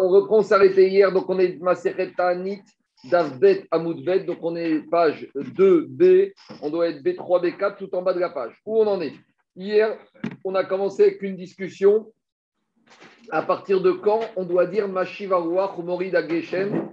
on reprend, s'arrêter hier, donc on est Maseret Ta'anit, Davbet Amoudbet, donc on est page 2B, on doit être B3, B4, tout en bas de la page. Où on en est? Hier, on a commencé avec une discussion. À partir de quand on doit dire Mashiva ou Morida Geshem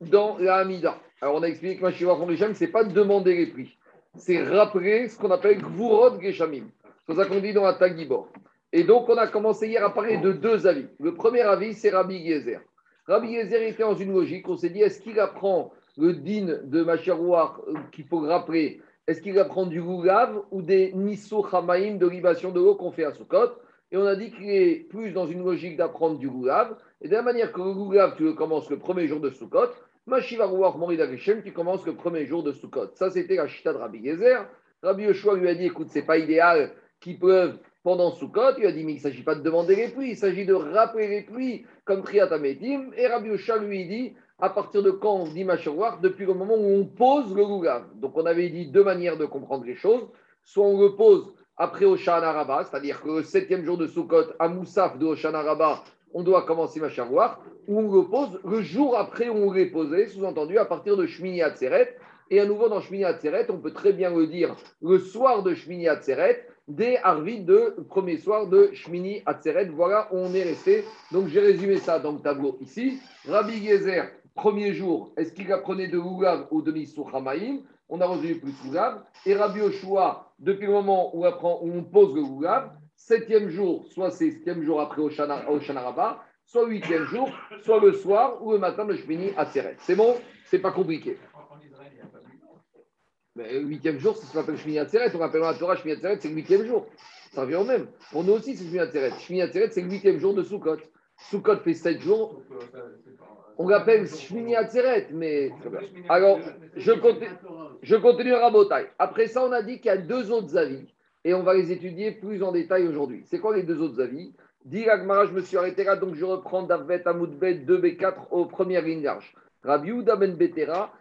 dans la Hamida? Alors on a expliqué que Mashiva Geshem, ce n'est pas demander les prix, c'est rappeler ce qu'on appelle Gvurot Geshamim. C'est ça qu'on dit dans la Tagibor. Et donc, on a commencé hier à parler de deux avis. Le premier avis, c'est Rabbi Yezer. Rabbi Yezer était dans une logique. On s'est dit, est-ce qu'il apprend le din de Macharouar euh, qu'il faut rappeler? Est-ce qu'il apprend du goulav ou des nisso chamaim de libation de l'eau qu'on fait à Sukkot? Et on a dit qu'il est plus dans une logique d'apprendre du goulav. Et de la manière que le goulav, tu le commences le premier jour de Sukkot, Mashivarouar Morid Ageshem, tu commences le premier jour de Sukkot. Ça, c'était la chita de Rabbi Yezer. Rabbi Yoshua lui a dit, écoute, c'est pas idéal qu'il pleuve pendant Sukkot, il a dit, mais il ne s'agit pas de demander les pluies, il s'agit de rappeler les pluies, comme Triatametim. Et Rabbi Osha lui dit, à partir de quand on dit Machawar Depuis le moment où on pose le Lugav. Donc on avait dit deux manières de comprendre les choses. Soit on le pose après Oshana Rabba, c'est-à-dire que le septième jour de Sukkot, à Moussaf de Oshana Rabba, on doit commencer Machawar, ou on le pose le jour après où on l'est posé, sous-entendu à partir de Shmini Atzeret. Et à nouveau dans Shmini Atzeret, on peut très bien le dire le soir de Shmini Atzeret, des Arvid de premier soir de Shmini Atzeret. Voilà où on est resté. Donc j'ai résumé ça dans le tableau ici. Rabbi Gezer, premier jour, est-ce qu'il apprenait de Lugav ou de Misur Hamaïm? On a résumé plus Lugav. Et Rabbi Oshua, depuis le moment où, on pose le Lugav, septième jour, soit septième jour après Oshana, Rabba, soit huitième jour, soit le soir ou le matin de Shmini Atzeret. C'est bon? C'est pas compliqué. Le huitième jour, c'est ce qu'on appelle Shmini Atzeret. On appelle la Torah Shmini Atzeret, c'est le huitième jour. Ça revient au même. Pour nous aussi, c'est Shmini Atzeret. Shmini Atzeret, c'est le huitième jour de Sukkot. Sukkot fait sept jours. On l'appelle Shmini Atzeret, mais. Alors, je continue, je à Rabotai. Après ça, on a dit qu'il y a deux autres avis. Et on va les étudier plus en détail aujourd'hui. C'est quoi les deux autres avis? Dit je me suis arrêté là, donc je reprends Davet Amoudbet 2B4 aux premières lignes larges. Rabbi Ben Betera,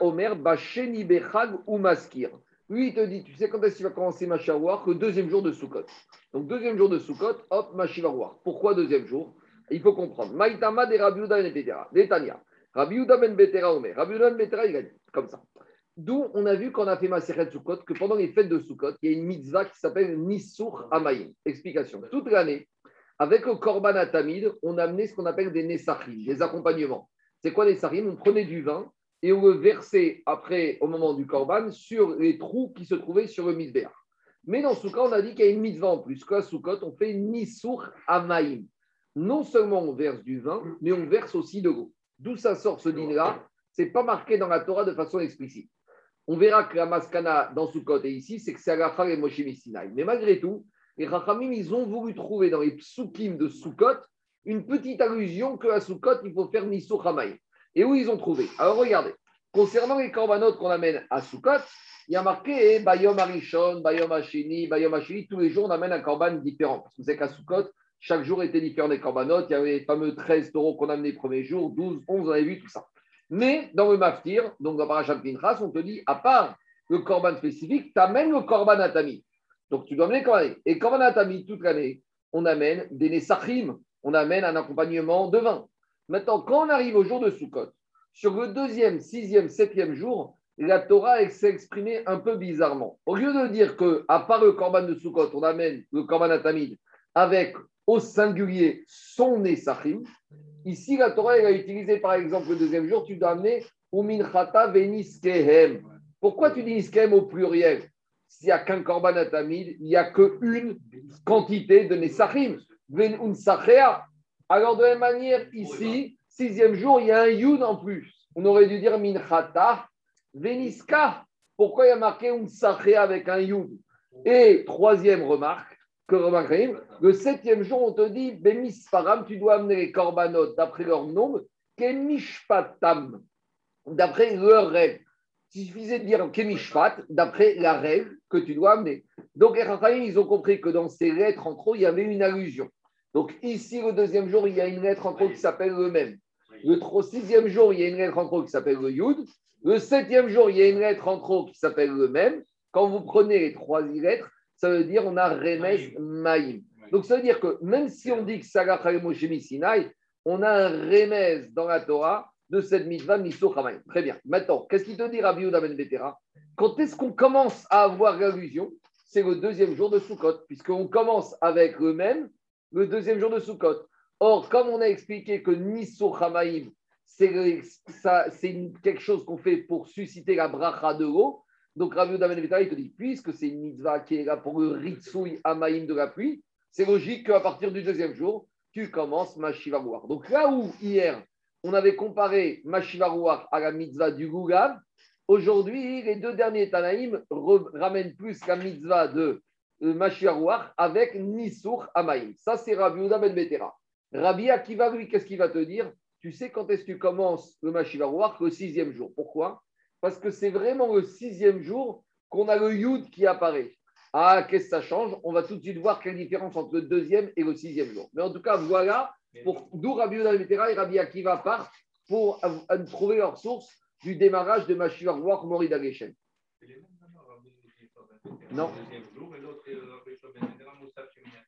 Omer, Bacheni Bechag ou Maskir. Lui, il te dit, tu sais quand est-ce qu'il va commencer Macharouar Le deuxième jour de Sukkot. Donc, deuxième jour de Sukkot, hop, Machivarouar. Pourquoi deuxième jour? Il faut comprendre. Maïtama de Rabbi Ben Betera. Netanya. Rabbi Ben Betera Omer. Ben Betera, il a dit, comme ça. D'où on a vu quand on a fait Maseret Sukkot que pendant les fêtes de Sukkot, il y a une mitzvah qui s'appelle Nisur Amayim. Explication. Toute l'année, avec le Korban Atamid, on a amené ce qu'on appelle des Nessachim, des accompagnements. C'est quoi les sarim On prenait du vin et on le versait après, au moment du korban, sur les trous qui se trouvaient sur le misbéach. Mais dans Soukot, on a dit qu'il y a une mitzvah en plus. Qu'à Soukot, on fait à amaïm. Non seulement on verse du vin, mais on verse aussi de l'eau. D'où ça sort ce dîner-là? Ce n'est pas marqué dans la Torah de façon explicite. On verra que la maskana dans Soukot et ici, c'est que c'est Agafar et Moshe Sinai. Mais malgré tout, les Rachamim, ils ont voulu trouver dans les psukim de Soukot une petite allusion qu'à Soukot, il faut faire Nisou Hamaïm. Et où ils ont trouvé? Alors regardez, concernant les corbanotes qu'on amène à Soukot, il y a marqué Bayom Arishon, Bayom Hashini, Bayom Hashini, tous les jours on amène un corban différent. Parce que c'est qu'à Soukot, chaque jour était différent des corbanotes. Il y avait les fameux 13 taureaux qu'on amenait le premier jour, 12, 11, on avait vu tout ça. Mais dans le Maftir, donc dans Parashat Pinchas, on te dit, à part le corban spécifique, tu amènes le corban atami. Donc tu dois amener le corban. Et corban atami, toute l'année, on amène des Nesachim, on amène un accompagnement de vin. Maintenant, quand on arrive au jour de Sukkot, sur le deuxième, sixième, septième jour, la Torah s'est exprimée un peu bizarrement. Au lieu de dire que, à part le korban de Sukkot, on amène le korban atamid avec au singulier son Nesachim, ici la Torah a utilisé par exemple le deuxième jour, tu dois amener Uminchata Veniskehem. Pourquoi tu dis Niskehem au pluriel? S'il n'y a qu'un korban atamid, il n'y a qu'une quantité de Nesachim. Alors, de la même manière, ici, sixième jour, il y a un yud en plus. On aurait dû dire minchata, veniska. Pourquoi il y a marqué un avec un yud? Et troisième remarque, que le septième jour, on te dit, bemisparam, tu dois amener les korbanot d'après leur nombre, kemishpatam, d'après leur règle. Il suffisait de dire kemishpat, d'après la règle que tu dois amener. Donc, les ils ont compris que dans ces lettres, en trop, il y avait une allusion. Donc ici, le deuxième jour, il y a une lettre en trop qui s'appelle le même. Le sixième jour, il y a une lettre en trop qui s'appelle le Yud. Le septième jour, il y a une lettre en trop qui s'appelle le même. Quand vous prenez les trois lettres, ça veut dire on a Remes Maïm. Donc ça veut dire que même si on dit que Saga Moshe Sinai, on a un remez dans la Torah de cette mitzvah Hamayim. Très bien. Maintenant, qu'est-ce qu'il te dit Rabbi Ben Betera? Quand est-ce qu'on commence à avoir l'allusion? C'est le deuxième jour de Sukkot, puisqu'on commence avec le même le deuxième jour de Sukkot. Or, comme on a expliqué que Nisso Hamayim, c'est quelque chose qu'on fait pour susciter la bracha de l'eau, donc Rabbi Ben Betera, il te dit, puisque c'est une mitzvah qui est là pour le Ritsui de la pluie, c'est logique qu'à partir du deuxième jour, tu commences ma Donc là où hier, on avait comparé ma à la mitzvah du Gougav, aujourd'hui, les deux derniers Tanaïm ramènent plus la mitzvah de euh, ma avec Nisur Amaïm. Ça, c'est Rabbi Uda Ben Betera. Rabbi Akiva, lui, qu'est-ce qu'il va te dire? Tu sais quand est-ce que tu commences le Mashivarouach Le sixième jour. Pourquoi? Parce que c'est vraiment le sixième jour qu'on a le Yud qui apparaît. Ah, qu'est-ce que ça change? On va tout de suite voir quelle différence entre le deuxième et le sixième jour. Mais en tout cas, voilà pour d'où Rabbi Yehuda et Rabbi Akiva partent pour trouver leur source du démarrage de Mashiach Roach Morid Ageshem. Non.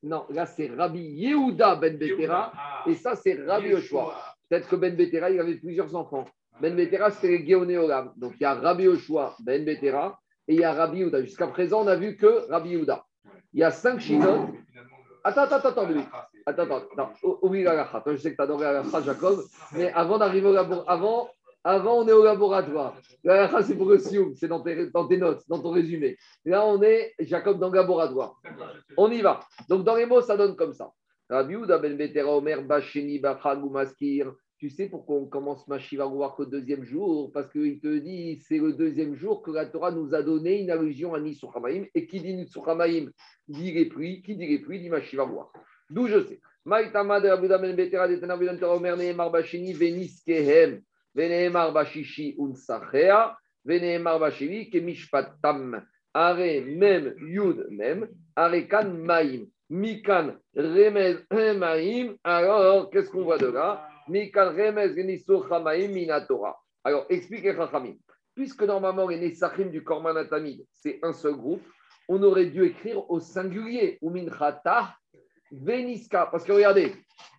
Non, là c'est Rabbi Yehuda Ben Betera ah. et ça c'est Rabbi Yoshua. Peut-être que Ben Betera il avait plusieurs enfants. Ben Betera c'était Géonéolam. Donc il y a Rabbi Yoshua Ben Betera et il y a Rabbi Yehuda. Jusqu'à présent, on n'a vu que Rabbi Yehuda. Il y a cinq Shidot. Attends, attends, attends, lui. Attends, attends, attends. Oui, la Je sais que tu adoré la Jacob, mais avant d'arriver au laboratoire, avant, avant, on est au laboratoire. La c'est pour le sioum, c'est dans tes, dans tes notes, dans ton résumé. Là, on est, Jacob, dans le laboratoire. On y va. Donc, dans les mots, ça donne comme ça. Ben. Tu sais pourquoi on commence Mashiva qu'au deuxième jour? Parce qu'il te dit c'est le deuxième jour que la Torah nous a donné une allusion à Nisouchamaïm. Et qui dit Nisouchamaïm dit les pluies. Qui dit les pluies? Dit Mashiva D'où je sais. Venehemar Bashishi Unsachea Venehemar Bashini Kemishpatam Are Mem Yud Mem Are Kan Maïm Mikan Remez Maïm Alors qu'est-ce qu'on voit de là? Alors, expliquez Chachamim. Puisque normalement, les Nesachim du Korban Atamid, c'est un seul groupe, on aurait dû écrire au singulier, ou Minchata, Veniska. Parce que regardez,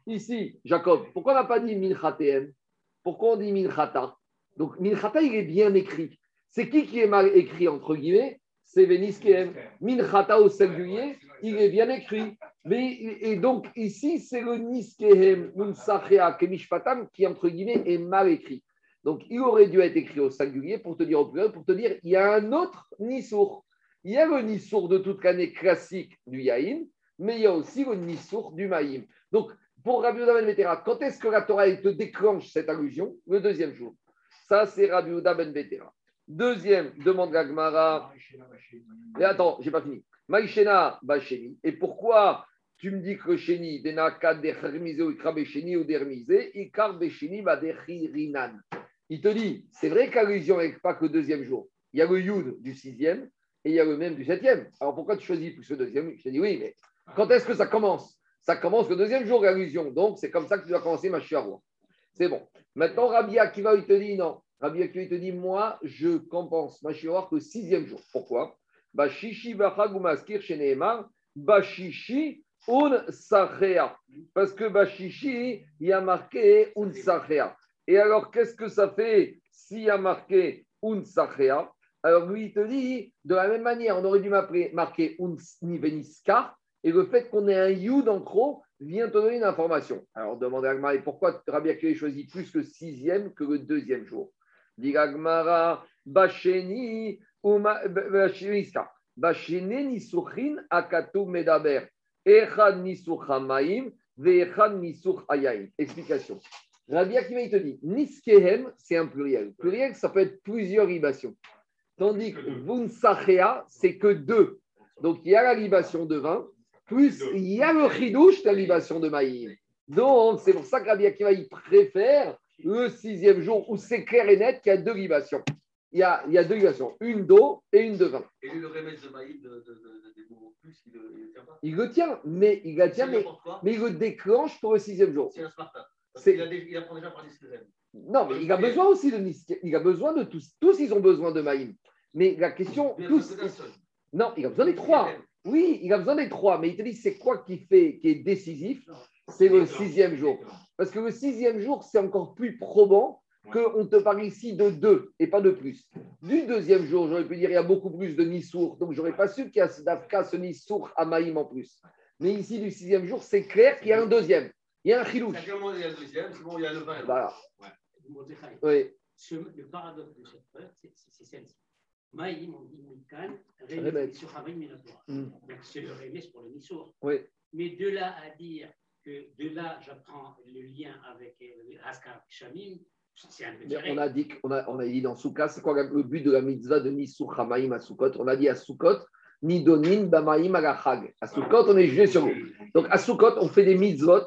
ici, Jacob, pourquoi on n'a pas dit Minchatem Pourquoi on dit Minchata? Donc, Minchata, il est bien écrit. C'est qui qui est mal écrit, entre guillemets? C'est Veniskem. Minchata au singulier, il est bien écrit. Mais, et donc, ici, c'est le Niskehem Munsachea Kemishpatam qui, entre guillemets, est mal écrit. Donc, il aurait dû être écrit au singulier pour te dire au pour te dire, il y a un autre Nisour. Il y a le Nisour de toute l'année classique du Yaïm, mais il y a aussi le Nisour du Maïm. Donc, pour Rabbi Ben Betera, quand est-ce que la Torah te déclenche cette allusion Le deuxième jour. Ça, c'est Rabbi Ben Betera. Deuxième, demande Gagmara. Et attends, j'ai pas fini. Maïchena Bacheni. Et pourquoi tu me dis que Sheni, Denaka ou Ikrabesheni ou Dermisé, Ikar Besheni Badechirinan. Il te dit, c'est vrai qu'allusion n'est pas que le deuxième jour. Il y a le Yud du sixième et il y a le même du septième. Alors pourquoi tu choisis plus le deuxième? Je te dis oui, mais quand est-ce que ça commence? Ça commence le deuxième jour, l'allusion. Donc c'est comme ça que tu dois commencer ma roi. C'est bon. Maintenant, Rabbi Akiva, il te dit non. Rabbi Akiva, il te dit moi, je compense ma que le sixième jour. Pourquoi? Bashishi Bachagumaskir Sheneemar, un. Parce que Bashishi, il y a marqué un sachea. Et alors, qu'est-ce que ça fait s'il y a marqué un sachea? Alors, lui, il te dit, de la même manière, on aurait dû marquer un niveniska, et le fait qu'on ait un yud en trop vient te donner une information. Alors, demandez à pourquoi Rabbi Akiva choisit plus le sixième que le deuxième jour? Dit Agmara. Bashene nisuchin akatu medaber. Echad Explication. Rabbi Akiva, il te dit, Niskehem, c'est un pluriel. Pluriel, ça peut être plusieurs libations. Tandis que Vunsachea, c'est que deux. Donc, il y a la libation de vin, plus il y a le chidouche, la libation de maïm. Donc, c'est pour ça que Rabbi Akiva, il préfère le sixième jour où c'est clair et net qu'il y a deux libations. Il y a, il y a deux libations, une d'eau et une de vin. Et le remède de maïm de, de, de, des mots plus, il ne le tient pas? Il le tient, mais il le tient, mais, mais, il le déclenche pour le sixième jour. C'est un Spartan. Il, a, il apprend déjà par Niskeren. Non, mais il a besoin aussi de. Il a besoin de tous. Tous, ils ont besoin de maïm. Mais la question. Tous, non, il a besoin des trois. Oui, il a besoin des trois. Mais il te dit, c'est quoi qui, fait, qui est décisif? C'est le sixième jour. Parce que le sixième jour, c'est encore plus probant qu'on te parle ici de deux et pas de plus. Du deuxième jour, j'aurais pu dire il y a beaucoup plus de Nissour, donc j'aurais pas su qu'il y a ce Dafka, ce Nissour à Maïm en plus. Mais ici, du sixième jour, c'est clair qu'il y a un deuxième. Il y a un chilouche. Il y a le deuxième, c'est bon, il y a le vin. Voilà. Oui. le paradoxe de cette preuve, c'est celle-ci. Maïm, on dit. Remez sur Havaïm Minatora. Donc c'est le Remez pour le Nissour. Oui. Mais de là à dire que de là j'apprends le lien avec euh, Haskar Shamim, c'est un peu Mais on a dit, qu'on a, on a dit dans Souka, c'est quoi le but de la mitzvah de Nissour Hamaïm à Soukot On a dit à Soukot, Nidonin Bamaïm Agachag. À Soukot, on est jugé sur vous. Donc à Soukot, on fait des mitzvot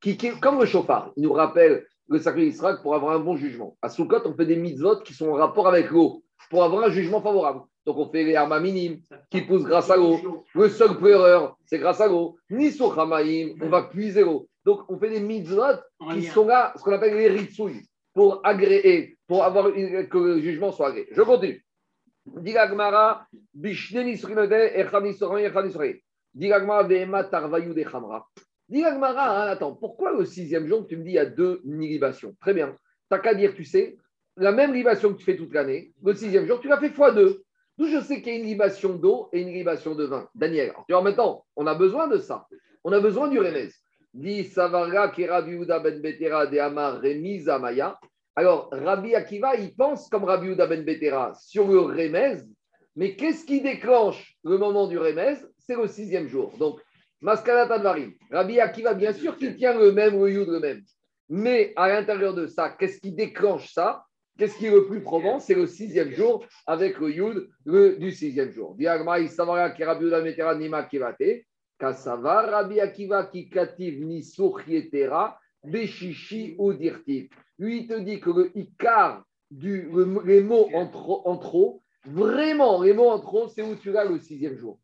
qui, qui- comme le chauffard, il nous rappelle le sacré d'Israël pour avoir un bon jugement. À Soukot, on fait des mitzvot qui sont en rapport avec l'eau pour avoir un jugement favorable. Donc on fait les armes minimes qui poussent grâce à l'eau. Le seul pleureur, c'est grâce à l'eau. Nissour Hamaïm, on va puiser l'eau. Donc on fait des mitzvot qui sont là, ce qu'on appelle les ritsouilles, pour agréer, pour avoir une- que le jugement soit agréé. Je continue. Diga Gmara, Bishne Nisrinode, Echad Nisrin, Echad Nisrin. Diga Gmara, Vehema Tarvayou de Chamra. Diga Gmara, hein, attends, pourquoi le sixième jour, tu me dis il y a deux libations Très bien. T'as qu'à dire, tu sais, la même libation que tu fais toute l'année, le sixième jour, tu l'as fait fois deux. D'où je sais qu'il y a une libation d'eau et une libation de vin. Daniel, tu vois, maintenant, on a besoin de ça. On a besoin du remez. Dit Savara Ben Betera de Amar. Alors, Rabbi Akiva, il pense comme Rabbi Uda Ben Betera sur le remez, mais qu'est-ce qui déclenche le moment du remez C'est le sixième jour. Donc, Maskalata Dvarim. Rabbi Akiva, bien sûr qu'il tient le même, le le même. Mais à l'intérieur de ça, qu'est-ce qui déclenche ça? Qu'est-ce qui est le plus probant? C'est le sixième jour avec le yud le, du sixième jour. Lui, il te dit que le ikar, du, le- les mots en trop, en trop, vraiment, les mots en trop, c'est où tu l'as le sixième jour.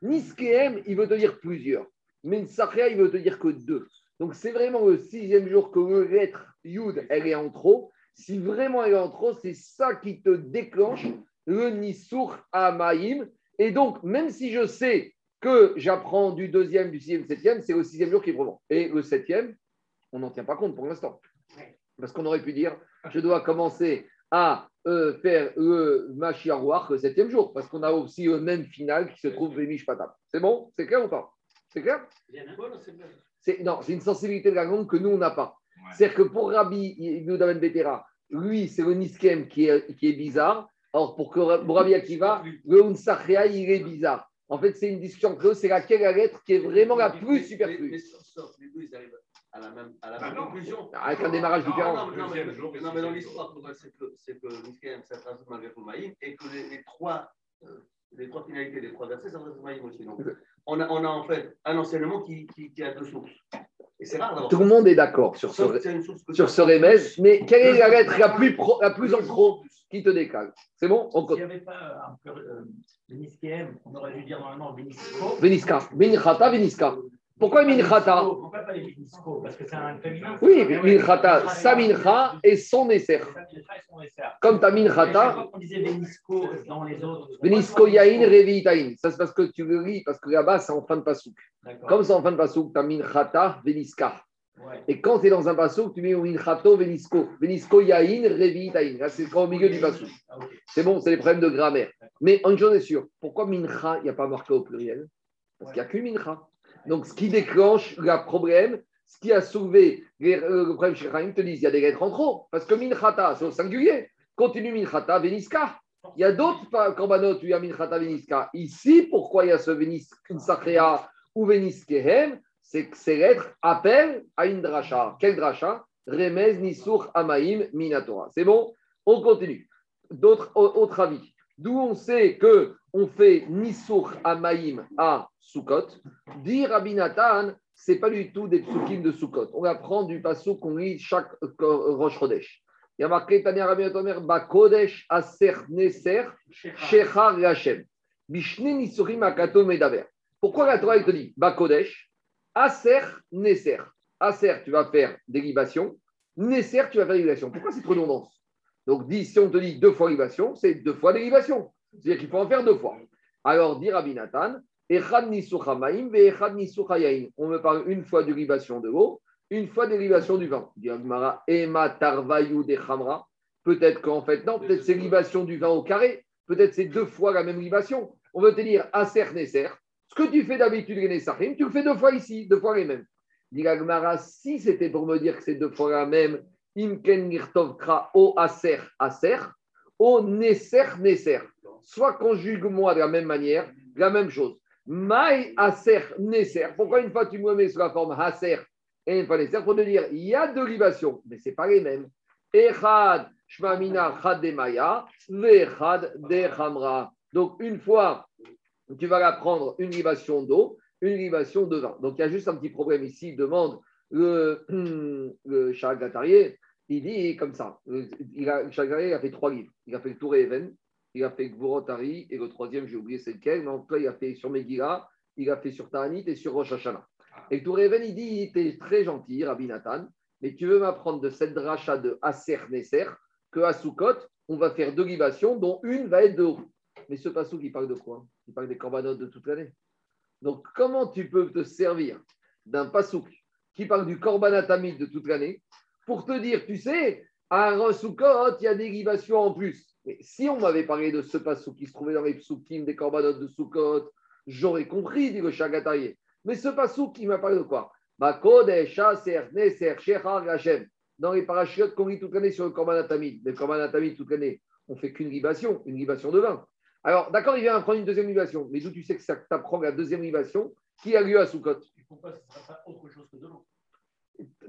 Niskeem, il veut te dire plusieurs. Mais Nsachea, il veut te dire que deux. Donc, c'est vraiment le sixième jour que le lettre Yud, elle est en trop. Si vraiment elle est en trop, c'est ça qui te déclenche le Nisur Amaïm. Et donc, même si je sais que j'apprends du deuxième, du sixième, septième, c'est le sixième jour qui probant. Et le septième, on n'en tient pas compte pour l'instant. Parce qu'on aurait pu dire, je dois commencer à euh, faire le Machiarouach le septième jour, parce qu'on a aussi le même final qui se trouve Vémish Patam. C'est bon? C'est clair ou pas? C'est clair? Non, c'est une sensibilité de la langue que nous, on n'a pas. C'est-à-dire que pour Rabbi Yehuda Ben Betera, lui, c'est le Niskem qui est, qui est bizarre. Alors pour, que, pour Rabbi Akiva, le Unsachia, il est bizarre. En fait, c'est une discussion entre eux, c'est laquelle la lettre qui est vraiment la plus Mais- Mais, superflue. sauf- sauf les deux, ils arrivent à la même, à la Bah même non. conclusion. Avec un démarrage Non, différent. Non, non, mais- mais dans l'histoire, c'est que, c'est que Niskem, ça traduit malgré Maïm, et que les, les trois, euh, les trois finalités des trois versets, ça aussi. Donc, on a, on a en fait un enseignement qui, qui, qui a deux sources. Rare Tout le monde est d'accord sur ce, sur ce remez, mais quelle est la lettre la plus, pro- la plus en trop qui te décale? C'est bon On S'il n'y avait pas un peu euh, Niskem, on aurait dû dire normalement Benisco. Veniska. Minchata, Veniska. Pourquoi Minchata Pourquoi pas les Benisco Parce que c'est un féminin. Oui, Minchata, sa mincha et son esser. Sa mincha et son esser. Comme ta minchata, qu'on disait Benisco dans les autres. Yain. Ça, c'est parce que tu le lis, parce que là-bas, c'est en fin de pasouk. Comme c'est en fin de pasouk, ta minchata, Veniska. Et quand tu es dans un pasouk, tu mets minchato, Venisko. Venisko yain revi tain. Là, c'est au milieu du pasouk. Ah. C'est bon, c'est les problèmes de grammaire. Mais une chose est sûre, pourquoi mincha, il n'y a pas marqué au pluriel? Parce qu'il n'y a qu'une mincha. Donc, ce qui déclenche le problème, ce qui a soulevé euh, le problème chez Chaim, te disent il y a des lettres en trop. Parce que minchata, c'est au singulier. Continue minchata, veniska. Il y a d'autres korbanot où il y a minchata, veniska. Ici, pourquoi il y a ce veniskrea ou veniskehem C'est que ces lettres appellent à une dracha. Quelle dracha? Remez nisur amaim minatora. C'est bon? On continue. D'autres, au- autre avis. D'où on sait que on fait Nisur Amaïm à Sukkot. Dit Rabbi Nathan, c'est pas du tout des psukim de Sukkot. On apprend du pasouk qu'on lit chaque euh, Rosh Chodesh. Il y a marqué Tania Rabbi Bakodesh Aser Neser Shechar Hashem. Bishne Nisurim Akato Medaber. Pourquoi la Torah te dit Bakodesh Aser Neser? Aser, tu vas faire des libations. Neser, tu vas faire des libations. Pourquoi cette redondance? Donc, si on te dit deux fois libation, c'est deux fois dérivation. C'est-à-dire qu'il faut en faire deux fois. Alors, dit Rabbi Nathan, On me parle une fois de libation de l'eau, une fois de libation du vin. Peut-être qu'en fait, non, peut-être c'est libation du vin au carré. Peut-être c'est deux fois la même libation. On veut te dire Aser Neser. Ce que tu fais d'habitude, les tu le fais deux fois ici, deux fois les mêmes. Dit si c'était pour me dire que c'est deux fois la même, Imken Nirtov Kra O Aser Aser, O Neser Neser. Soit conjugue-moi de la même manière, la même chose. Maï Aser Neser. Pourquoi une fois tu me mets sous la forme Aser et une Pour te dire, il y a deux libations, mais ce n'est pas les mêmes. Echad Shmamina Chad de Maya, Vechad de Hamra. Donc une fois, tu vas la prendre une libation d'eau, une libation de vin. Donc il y a juste un petit problème ici. Demande le, le Sharagatarié, il dit comme ça. Il a, a fait trois livres. Il a fait le Tour Even, il a fait Gvorotari, et le troisième, j'ai oublié c'est lequel, mais en tout cas, il a fait sur Megillah, il a fait sur Ta'anit et sur Rosh Hashanah. Et le Tour Even, il dit Tu es très gentil, Rabbi Nathan, mais tu veux m'apprendre de cette dracha de Aser Neser que à Sukkot, on va faire deux libations, dont une va être de. Mais ce passou qui parle de quoi? Il parle des corbanotes de toute l'année. Donc, comment tu peux te servir d'un pasouk qui parle du corbanatamide de toute l'année pour te dire, tu sais, à Sukkot, il y a des en plus. Si on m'avait parlé de ce pasouk qui se trouvait dans les psukim des corbanotes de Sukkot, j'aurais compris, dit le Chagataïe. Mais ce pasouk qui m'a parlé de quoi? Dans les parachutes qu'on lit toute l'année sur le corbanatamide. Le corbanatamide, toute l'année, on fait qu'une libation, une libation de vin. Alors, d'accord, il vient prendre une deuxième libation. Mais d'où tu sais que ça t'apprend la deuxième libation qui a lieu à Soukot Pourquoi ce ne sera pas autre chose que de l'eau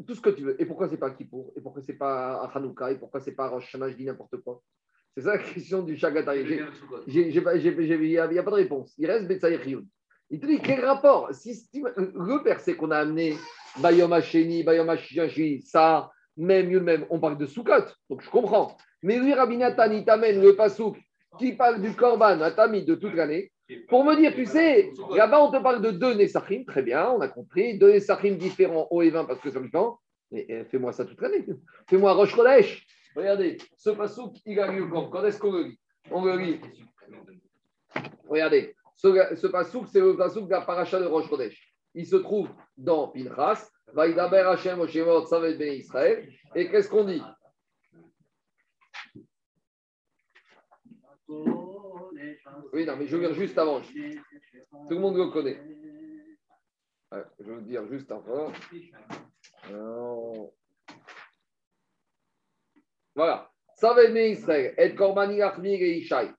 Tout ce que tu veux. Et pourquoi c'est pas Kippour? Et pourquoi c'est pas à Hanouka? Et pourquoi c'est pas à Rosh Hashanah? Je dis n'importe quoi. C'est ça la question du Chagatari. Il n'y a, a pas de réponse. Il reste Betsaï Rioun. Il te dit quel rapport? Si, Le verset qu'on a amené, Bayom Hashishi, ça, même, même, on parle de Soukot. Donc je comprends. Mais lui, Rabbi Nathan, il t'amène le Pasouk qui parle du Korban à Tamid de toute l'année, pour me dire, tu sais, là-bas, on te parle de deux Nessachim, très bien, on a compris, deux Nessachim différents, haut et 20 parce que c'est différent, mais eh, fais-moi ça toute l'année. Fais-moi Roche Chodesh. Regardez, ce pasouk, il a lieu quand? Quand est-ce qu'on le lit? On le lit. Regardez, ce, ce pasouk, c'est le pasouk de la paracha de Roche Chodesh. Il se trouve dans Pinchas, Vaïdaber Oshemot Savet Israël. Et qu'est-ce qu'on dit? Oui, non, mais je veux dire juste avant. Tout le monde le connaît. Je veux dire juste avant. Voilà. Ça va Israël. Et Kormani Achmir et Ishaï.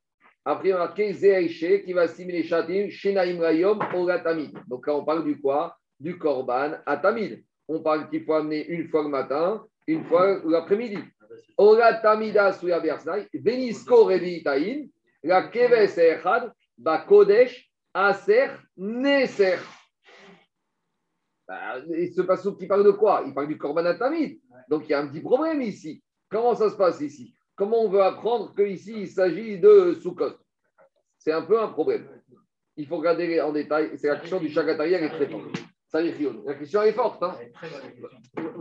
Après, marqué Zéaïché qui va stimuler Shatim, Shenaim Rayom, Ogatamid. Donc là, on parle du quoi? Du Korban à Tamid. On parle qu'il faut amener une fois le matin, une fois l'après-midi. Ogatamida Suya Bersnaï, Benisko Revi Taïn, la keves echad, ba kodesh, aser, neser. Bah, il se passe qui parle de quoi? Il parle du korban atamid. Donc il y a un petit problème ici. Comment ça se passe ici? Comment on veut apprendre qu'ici il s'agit de Sukkot? C'est un peu un problème. Il faut regarder en détail. C'est la question du Chagatari, elle est très forte. Ça La question est forte. Hein?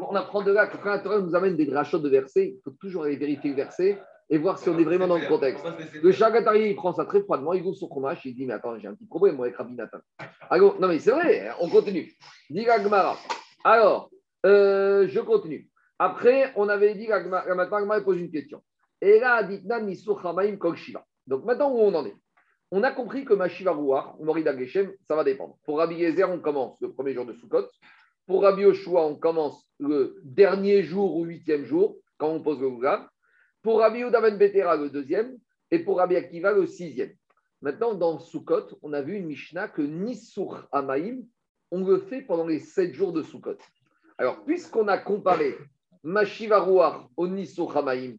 On apprend de là que quand la Torah nous amène des drachot de versets, il faut toujours aller vérifier le verset et voir si on est vraiment dans le contexte. Le Chagatari, il prend ça très froidement, il ouvre son fromage, il dit Mais attends, j'ai un petit problème moi avec Rabbi Nathan. Alors, non, mais c'est vrai, on continue. Dit. Alors, euh, je continue. Après, on avait dit maintenant, Gmara pose une question. Et là. Donc maintenant, où on en est? On a compris que Mashiva Rouar, Morida Geshem, ça va dépendre. Pour Rabbi Yezer, on commence le premier jour de Sukkot. Pour Rabbi Yoshua, on commence le dernier jour ou huitième jour, quand on pose le Gougab. Pour Rabbi Udaven Betera, le deuxième, et pour Rabbi Akiva, le sixième. Maintenant, dans Sukkot, on a vu une Mishnah que Nisur Amaim, on le fait pendant les sept jours de Sukkot. Alors, puisqu'on a comparé Mashiva au Nisur Amaim,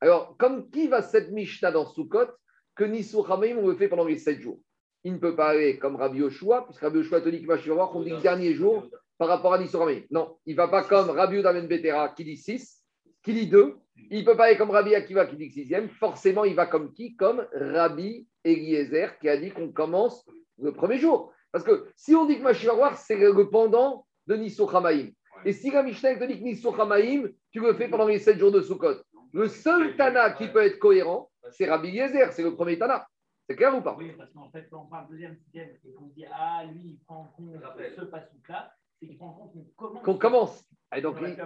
alors, comme qui va cette Mishnah dans Sukkot que Nisur Amaim, on le fait pendant les sept jours Il ne peut pas aller comme Rabbi Yoshua, puisque Rabbi Yoshua te dit que Mashiva on dit le dernier jour par rapport à Nisur Amaim. Non, il ne va pas comme Rabbi Udaven Betera qui dit 6, qui dit 2, il ne peut pas aller comme Rabbi Akiva qui dit que sixième. Forcément, il va comme qui Comme Rabbi Eliezer qui a dit qu'on commence le premier jour. Parce que si on dit que Mashiach c'est le pendant de Nisso Hamaïm. Et si la Mishnah te dit que Nisso Hamaïm, tu le fais pendant les sept jours de Sukkot. Le seul Tana qui peut être cohérent, c'est Rabbi Eliezer, c'est le premier Tana. C'est clair ou pas? Oui, parce qu'en fait, quand on parle deuxième, sixième, et qu'on dit, ah, lui, il prend en compte ce pasouk-là, c'est qu'il prend en compte qu'on commence. Qu'on commence. Et donc, il-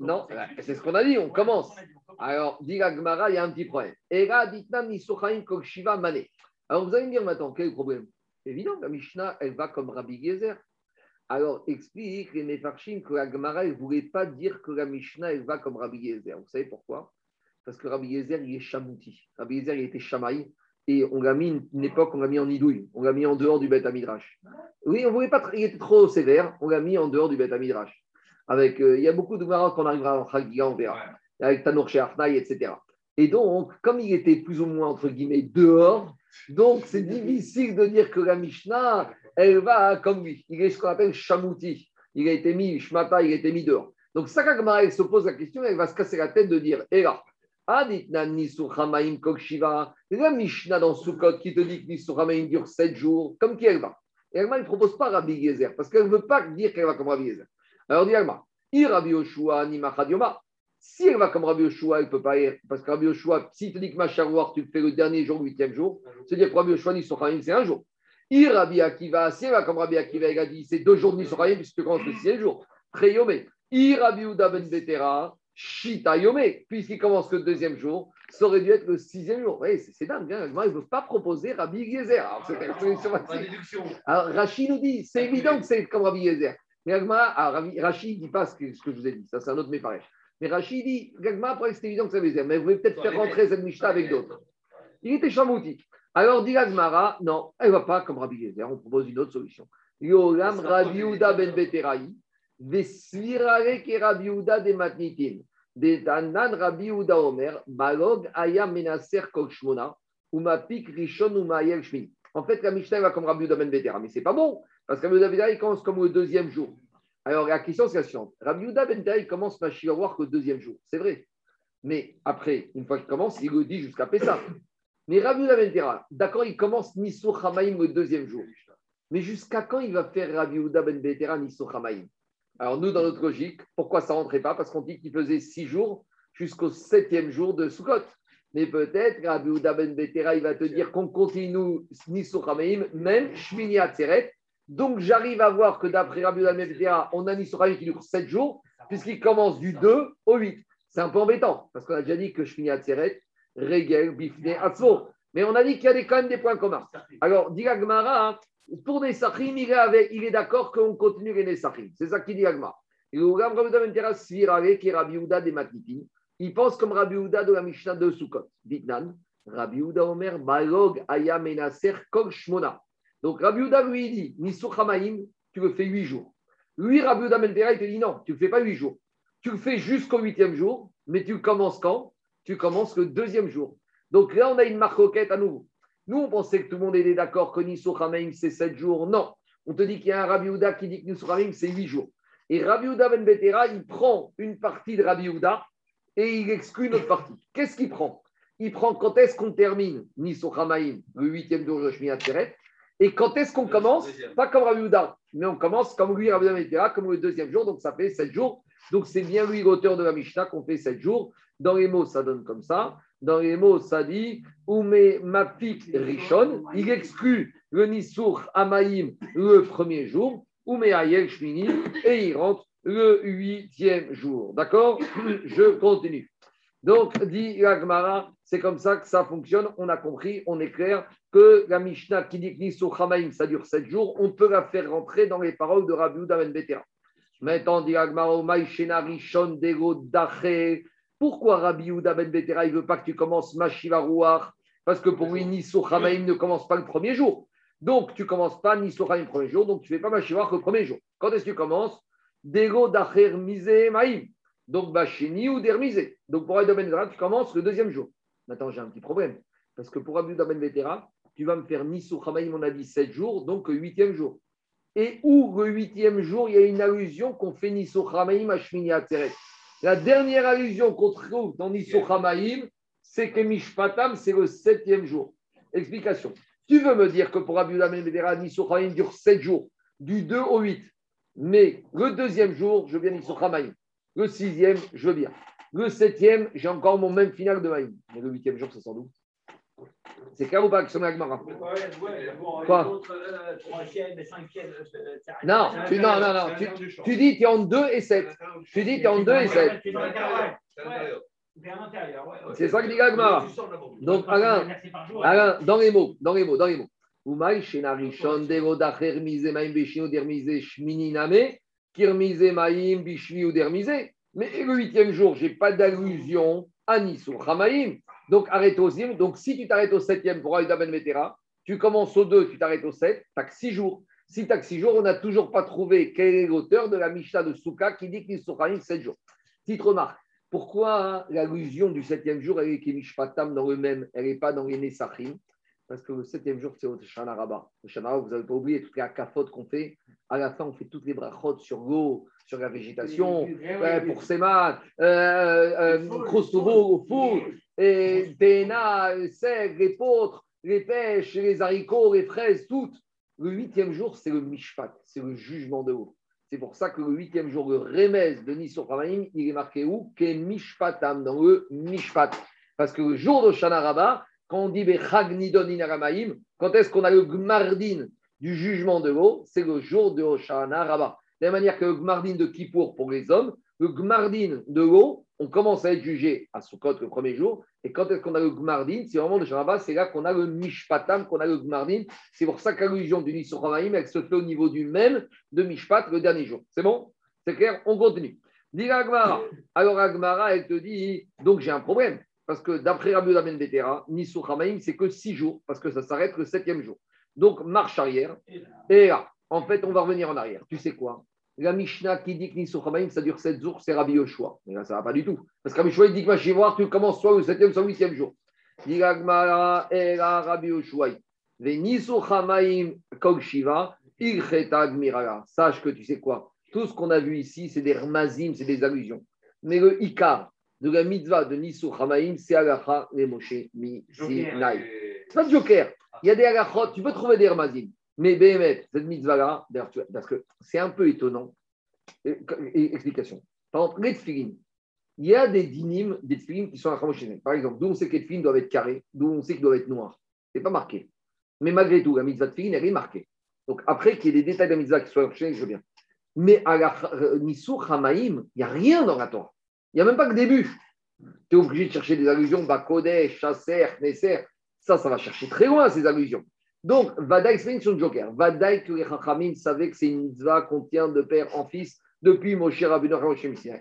Non, c'est ce qu'on a dit, on Ouais, commence. c'est ce qu'on a dit, on commence. Alors, dit la Gemara, il y a un petit problème. Alors, vous allez me dire maintenant, quel est le problème? Évident, la Mishnah, elle va comme Rabbi Gezer. Alors, explique les Mefarshim que la Gemara, elle ne voulait pas dire que la Mishnah, elle va comme Rabbi Gezer. Vous savez pourquoi? Parce que Rabbi Gezer, il est chamouti. Rabbi Gezer, il était chamaï. Et on l'a mis une, époque, on l'a mis en idouille. On l'a mis en dehors du Beth Amidrash. Oui, on voulait pas. Il était trop sévère. On l'a mis en dehors du Beth Amidrash. Avec, euh, il y a beaucoup de Gemara qu'on arrivera en Chagiga, on verra avec Tanour chez Arnaï, etc. Et donc, comme il était plus ou moins, entre guillemets, dehors, donc c'est difficile de dire que la Mishnah, elle va comme lui. Il est ce qu'on appelle chamouti. Il a été mis, shmata, il a été mis dehors. Donc, ça, quand elle se pose la question, elle va se casser la tête de dire, et là, Kok Shiva, la Mishnah dans Sukkot qui te dit que Nisur Hamaim dure 7 jours, comme qui elle va Et Alma ne propose pas Rabbi Gezer, parce qu'elle ne veut pas dire qu'elle va comme Rabbi Gezer. Alors, dit Alma, Rabbi Yoshua, ni Machadioma. Si elle va comme Rabbi Yoshua, elle ne peut pas y parce que Rabbi Yoshua, si tu dis que Macharouar, tu le fais le dernier jour, le huitième jour, c'est-à-dire que Rabbi Yoshua, Nisur Hamaim, c'est un jour. I Rabbi Akiva, si elle va comme Rabbi Akiva, elle a dit c'est deux jours de Nisur Hamaim, puisque tu commences le sixième jour. Très yomé. I Rabbi Uda Ben Betera, Shita Yomé, puisqu'il commence le deuxième jour, ça aurait dû être le sixième jour. Oui, c'est dingue, hein. Moi, ils ne veulent pas proposer Rabbi Gezer. Alors, déduction. Alors, Rachid nous dit, c'est évident que c'est comme Rabbi Yezer. Mais Agma, Rabbi- Rachid ne dit pas ce que, ce que je vous ai dit, ça c'est un autre méparèche. Mais Rachid dit, Agma, après c'est évident que Rabbi Yezer, mais vous voulez peut-être faire rentrer cette Mishnah avec d'autres. Il était chamouti. Alors, dit Agmara, non, elle ne va pas comme Rabbi Yezer, on propose une autre solution. Yolam Ça Rabbi Uda ben Beteraï, Vesvirare ke Rabbi Uda de Matnitin, de Danan Rabbi Uda Omer, Balog Aya Menaser Kol Shmona, Umapik Rishon Umayel Shmini. En fait, la Mishnah va comme Rabbi Uda ben Betera, mais c'est pas bon, parce que Rabbi Uda Betera, il commence comme le deuxième jour. Alors, la question, c'est la suivante. Rabbi Uda ben commence ma Shivaroir que le deuxième jour, c'est vrai. Mais après, une fois qu'il commence, il le dit jusqu'à Pessah. Mais Rabbi Uda ben Betera, d'accord, il commence Nisur Hamaïm le deuxième jour. Mais jusqu'à quand il va faire Rabbi Uda ben Betera Nisur Alors, nous, dans notre logique, pourquoi ça ne rentrait pas? Parce qu'on dit qu'il faisait six jours jusqu'au septième jour de Sukkot. Mais peut-être, Rabbi Uda ben Betera, il va te dire qu'on continue Nisur Hamaïm, même Shmini Atzeret. Donc, j'arrive à voir que d'après Rabbi Uda ben on a Hamaïm qui dure sept jours, puisqu'il commence du 2 au 8. C'est un peu embêtant, parce qu'on a déjà dit que Shmini Atzeret, Regel, Bifne, Atzmo. Mais on a dit qu'il y a des- quand même des points communs. Alors, dit Agmara, hein, pour Nesachim, il est, avec- il est d'accord qu'on continue les Nesachim. C'est ça qu'il dit Agmara. Ben il pense comme Rabbi Uda de la Mishnah de Sukkot. Ditnan, Rabbi Uda Omer, Balog, Aya, Menaser, Kol, Shmona. Donc Rabbi Uda lui dit, Hamaïm, tu le fais huit jours. Lui, Rabbi Uda ben Tera, il te dit non, tu ne le fais pas huit jours. Tu le fais jusqu'au huitième jour, mais tu commences quand? Tu commences le deuxième jour. Donc là, on a une marcoquette à nouveau. Nous, on pensait que tout le monde était d'accord que Hamaim, c'est 7 jours. Non. On te dit qu'il y a un Rabbi Houda qui dit que Hamaim, c'est 8 jours. Et Rabbi Houda Ben Betera, il prend une partie de Rabbi Houda et il exclut une autre partie. Qu'est-ce qu'il prend? Il prend quand est-ce qu'on termine Hamaim, le huitième jour de Shmini Atzeret, et quand est-ce qu'on commence. Pas comme Rabbi Houda, mais on commence comme lui, Rabbi Betera, comme le deuxième jour, donc ça fait 7 jours. Donc c'est bien lui l'auteur de la Mishnah qu'on fait 7 jours. Dans les mots, ça donne comme ça. Dans les mots, ça dit Oume Mapik Rishon. Il exclut le Nisur Amaïm le premier jour. Oume Ayel Shmini. Et il rentre le huitième jour. D'accord Je continue. Donc, dit Agmara, c'est comme ça que ça fonctionne. On a compris, on est clair que la Mishnah qui dit que Nisur Hamaïm, ça dure 7 jours, on peut la faire rentrer dans les paroles de Rabbi Ben Betera. Maintenant, dit Rishon Dego Daché. Pourquoi Rabbi Ben Betera, il ne veut pas que tu commences Mashiva Ruach? Parce que pour lui, Nisur Hamaim ne commence pas le premier jour. Donc, tu ne commences pas Nisur Hamaim le premier jour, donc tu ne fais pas Mashiva Ruach le premier jour. Quand est-ce que tu commences? Dego Dacher Mise. Donc, Bacheni ou Dermise. Donc, pour Rabbi Ben Betera, tu commences le deuxième jour. Maintenant, j'ai un petit problème. Parce que pour Rabbi Ben Betera, tu vas me faire Nisur Hamaim, on a dit 7 jours, donc le huitième jour. Et où le huitième jour, il y a une allusion qu'on fait Nisur Hamaim à Shmini. La dernière allusion qu'on trouve dans Nisur Hamaim, c'est que Mishpatam, c'est le septième jour. Explication. Tu veux me dire que pour Rabbi Yehuda Ben Nisur Hamaim dure sept jours, du 2 au 8. Mais le deuxième jour, je veux bien Nisur Hamaim. Le sixième, je bien. Le septième, j'ai encore mon même final de Maïm. Mais le huitième jour, c'est sans doute. C'est clair ou pas que la Gemara Quoi euh, euh, Non, tu, non, non, non. Tu, tu dis tu es en 2 et 7. Tu dis tu es en 2 et 7. C'est ça que dit la Gemara. Donc, Alain. Alain, dans les mots, dans les mots, dans les mots. Umaï, Shenarishon, Derodacher, Mise, Maim, Bishino, Dermise, Shmini, Name, Kirmise, Maim, Bishvi ou Dermise. Mais le huitième jour, je n'ai pas d'allusion à Nisou, Hamaïm. Donc, arrête au Zim. Donc, si tu t'arrêtes au septième pour Aïda Ben Metera, tu commences au 2, tu t'arrêtes au 7, tu que 6 jours. Si tu que 6 jours, on n'a toujours pas trouvé quel est l'auteur de la Mishnah de Souka qui dit Nisou, Hamaïm, 7 jours. Petite remarque. Pourquoi hein, l'allusion du septième jour, elle est Kemishpatam dans le même, elle n'est pas dans les Nesachim? Parce que le septième jour, c'est au Shana Rabba. Le Shana Rabba, vous n'avez pas oublié toutes les akafotes qu'on fait. À la fin, on fait toutes les brachot sur l'eau, sur la végétation, ouais, pour Seman, euh, euh, Krostovo, au four, et Tena, le seigle, les potres, les pêches, les haricots, les fraises, toutes. Le huitième jour, c'est le Mishpat, c'est le jugement de l'eau. C'est pour ça que le huitième jour, le Remez de Nisur il est marqué où? Qu'est Mishpatam, dans le Mishpat. Parce que le jour de Shana Rabba, quand on dit Bechag Nidon Inaramaim, quand est-ce qu'on a le Gmardin du jugement de l'eau C'est le jour de Shana Rabba. De la même manière que le Gmardin de Kippour pour les hommes, le Gmardin de l'eau, on commence à être jugé à Sukkot le premier jour. Et quand est-ce qu'on a le Gmardin? C'est vraiment le Shana Rabba, c'est là qu'on a le Mishpatam, qu'on a le Gmardin. C'est pour ça que l'allusion du Nisur Hamaim, elle se fait au niveau du même de Mishpat le dernier jour. C'est bon? C'est clair? On continue. Dit Agmara. Alors Agmara, elle te dit donc j'ai un problème. Parce que d'après Rabbi Ben Betera, Nisur Hamaim, c'est que six jours, parce que ça s'arrête le septième jour. Donc marche arrière. Et là, en fait, on va revenir en arrière. Tu sais quoi? La Mishnah qui dit que Hamaim, ça dure sept jours, c'est Rabbi Yoshua. Mais là, ça ne va pas du tout. Parce que Rabbi Yoshua, il dit que va chez voir, tu commences soit le septième, soit le huitième jour. Dit Agmara, là, Rabbi Yoshua. Nisur Hamaim, Kol Shiva, Sache que tu sais quoi? Tout ce qu'on a vu ici, c'est des rmazim, c'est des allusions. Mais le ikar de la mitzvah de Nisur Hamaim, c'est Agacha les Moshe Mi Sinai. C'est pas de joker. Il y a des agachot, tu peux trouver des rmazim. Mais Béhémet, cette mitzvah-là, parce que c'est un peu étonnant. Explication. Par exemple, les tfilin, il y a des dinim, des tfilin qui sont à Par exemple, d'où on sait que les tfilin doivent être carrés, d'où on sait qu'ils doivent être noirs. C'est pas marqué. Mais malgré tout, la mitzvah de tfilin, elle est marquée. Donc après qu'il y ait des détails de la mitzvah qui soient enchaînés, je veux bien. Mais à la euh, Nisur Hamaim, il n'y a rien dans la Torah. Il n'y a même pas que début. Tu es obligé de chercher des allusions, Bakodesh, Chasser, Nesser. Ça, ça va chercher très loin, ces allusions. Donc, Vadaï explique sur le Joker. Vadaï que les Chachamim savaient que c'est une mitzvah qu'on tient de père en fils depuis Moshe Rabbeinu.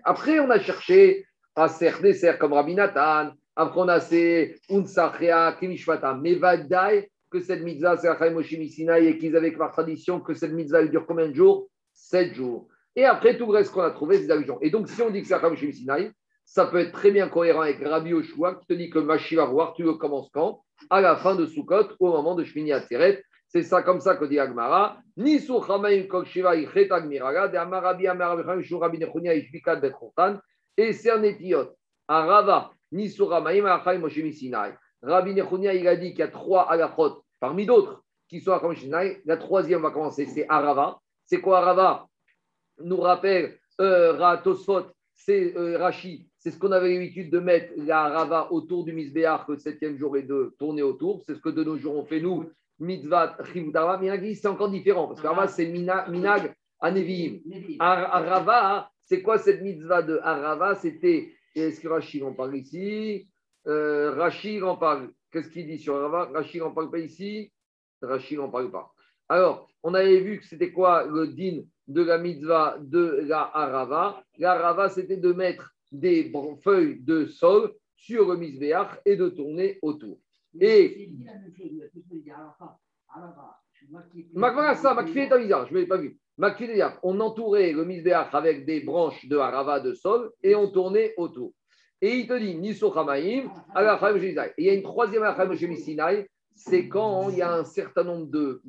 Après, on a cherché à serre des serres comme Rabbi Nathan. Après, on a ces Unsachria, Kimishvatam. Mais Vadaï, que cette mitzvah, c'est Achaim Moshe Sinai et qu'ils avaient par tradition que cette mitzvah, elle dure combien de jours? Sept jours. Et après, tout le reste qu'on a trouvé, c'est des allusions. Et donc, si on dit que c'est Achaim Moshe ça peut être très bien cohérent avec Rabbi Oshua qui te dit que Mashi va voir, tu le commences quand? À la fin de Sukkot, au moment de Shmini Atzeret. C'est ça comme ça que dit Agmara. Ni Chamaim Kol Shiva Ichet Agmiraga, de Amarabi Amarabichem Shur Rabbi Nechunia Ishbikat Bet Chotan, et Sernetiot, Arava, Ni Chamaim Achaim Moshe Sinai. Rabbi Nechunia, il a dit qu'il y a trois halachot, parmi d'autres, qui sont à Sinai. La troisième va commencer, c'est Arava. C'est quoi Arava Nous rappelle euh, c'est euh, Rashi, c'est ce qu'on avait l'habitude de mettre la Arava autour du Misbéar, que le septième jour est de tourner autour. C'est ce que de nos jours on fait nous, Mitzvah Chivutara. Mais c'est encore différent, parce qu'Arava, c'est Minag à Nevi'im. Arava, c'est quoi cette mitzvah de Arava C'était, est-ce que Rashi en parle ici? Euh, Rachid en parle. Qu'est-ce qu'il dit sur Rava? Rachid n'en parle pas ici? Rachid n'en parle pas. Alors, on avait vu que c'était quoi le din de la mitzvah de la Arava La Arava, c'était de mettre des feuilles de sol sur le misbéach et de tourner autour. Et. ça, Makfi est un je ne l'ai pas vu. Makfi on entourait le misbéach avec des branches de Arava de sol et on tournait autour. Et il te dit, Niso Hamaim, Et il y a une troisième Alacham Sinai, c'est quand il y a un certain nombre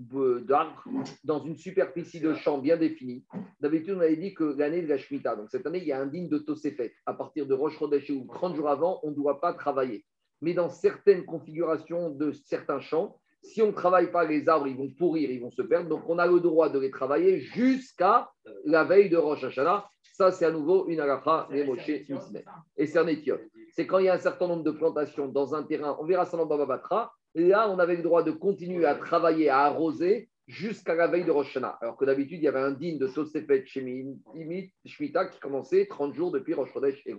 d'arbres dans une superficie de champ bien définie. D'habitude, on avait dit que l'année de la Shemitah, donc cette année, il y a un digne de Tosefet. À partir de Rosh Chodesh ou 30 jours avant, on ne doit pas travailler. Mais dans certaines configurations de certains champs, si on ne travaille pas les arbres, ils vont pourrir, ils vont se perdre. Donc, on a le droit de les travailler jusqu'à la veille de Rosh Hashanah. Ça, c'est à nouveau une agacha les Moshe Et c'est un étiot. C'est quand il y a un certain nombre de plantations dans un terrain, on verra ça dans Baba Batra, là, on avait le droit de continuer à travailler, à arroser jusqu'à la veille de Rosh Hashanah. Alors que d'habitude, il y avait un digne de Tosefet Shemitah qui commençait 30 jours depuis Rosh Chodesh et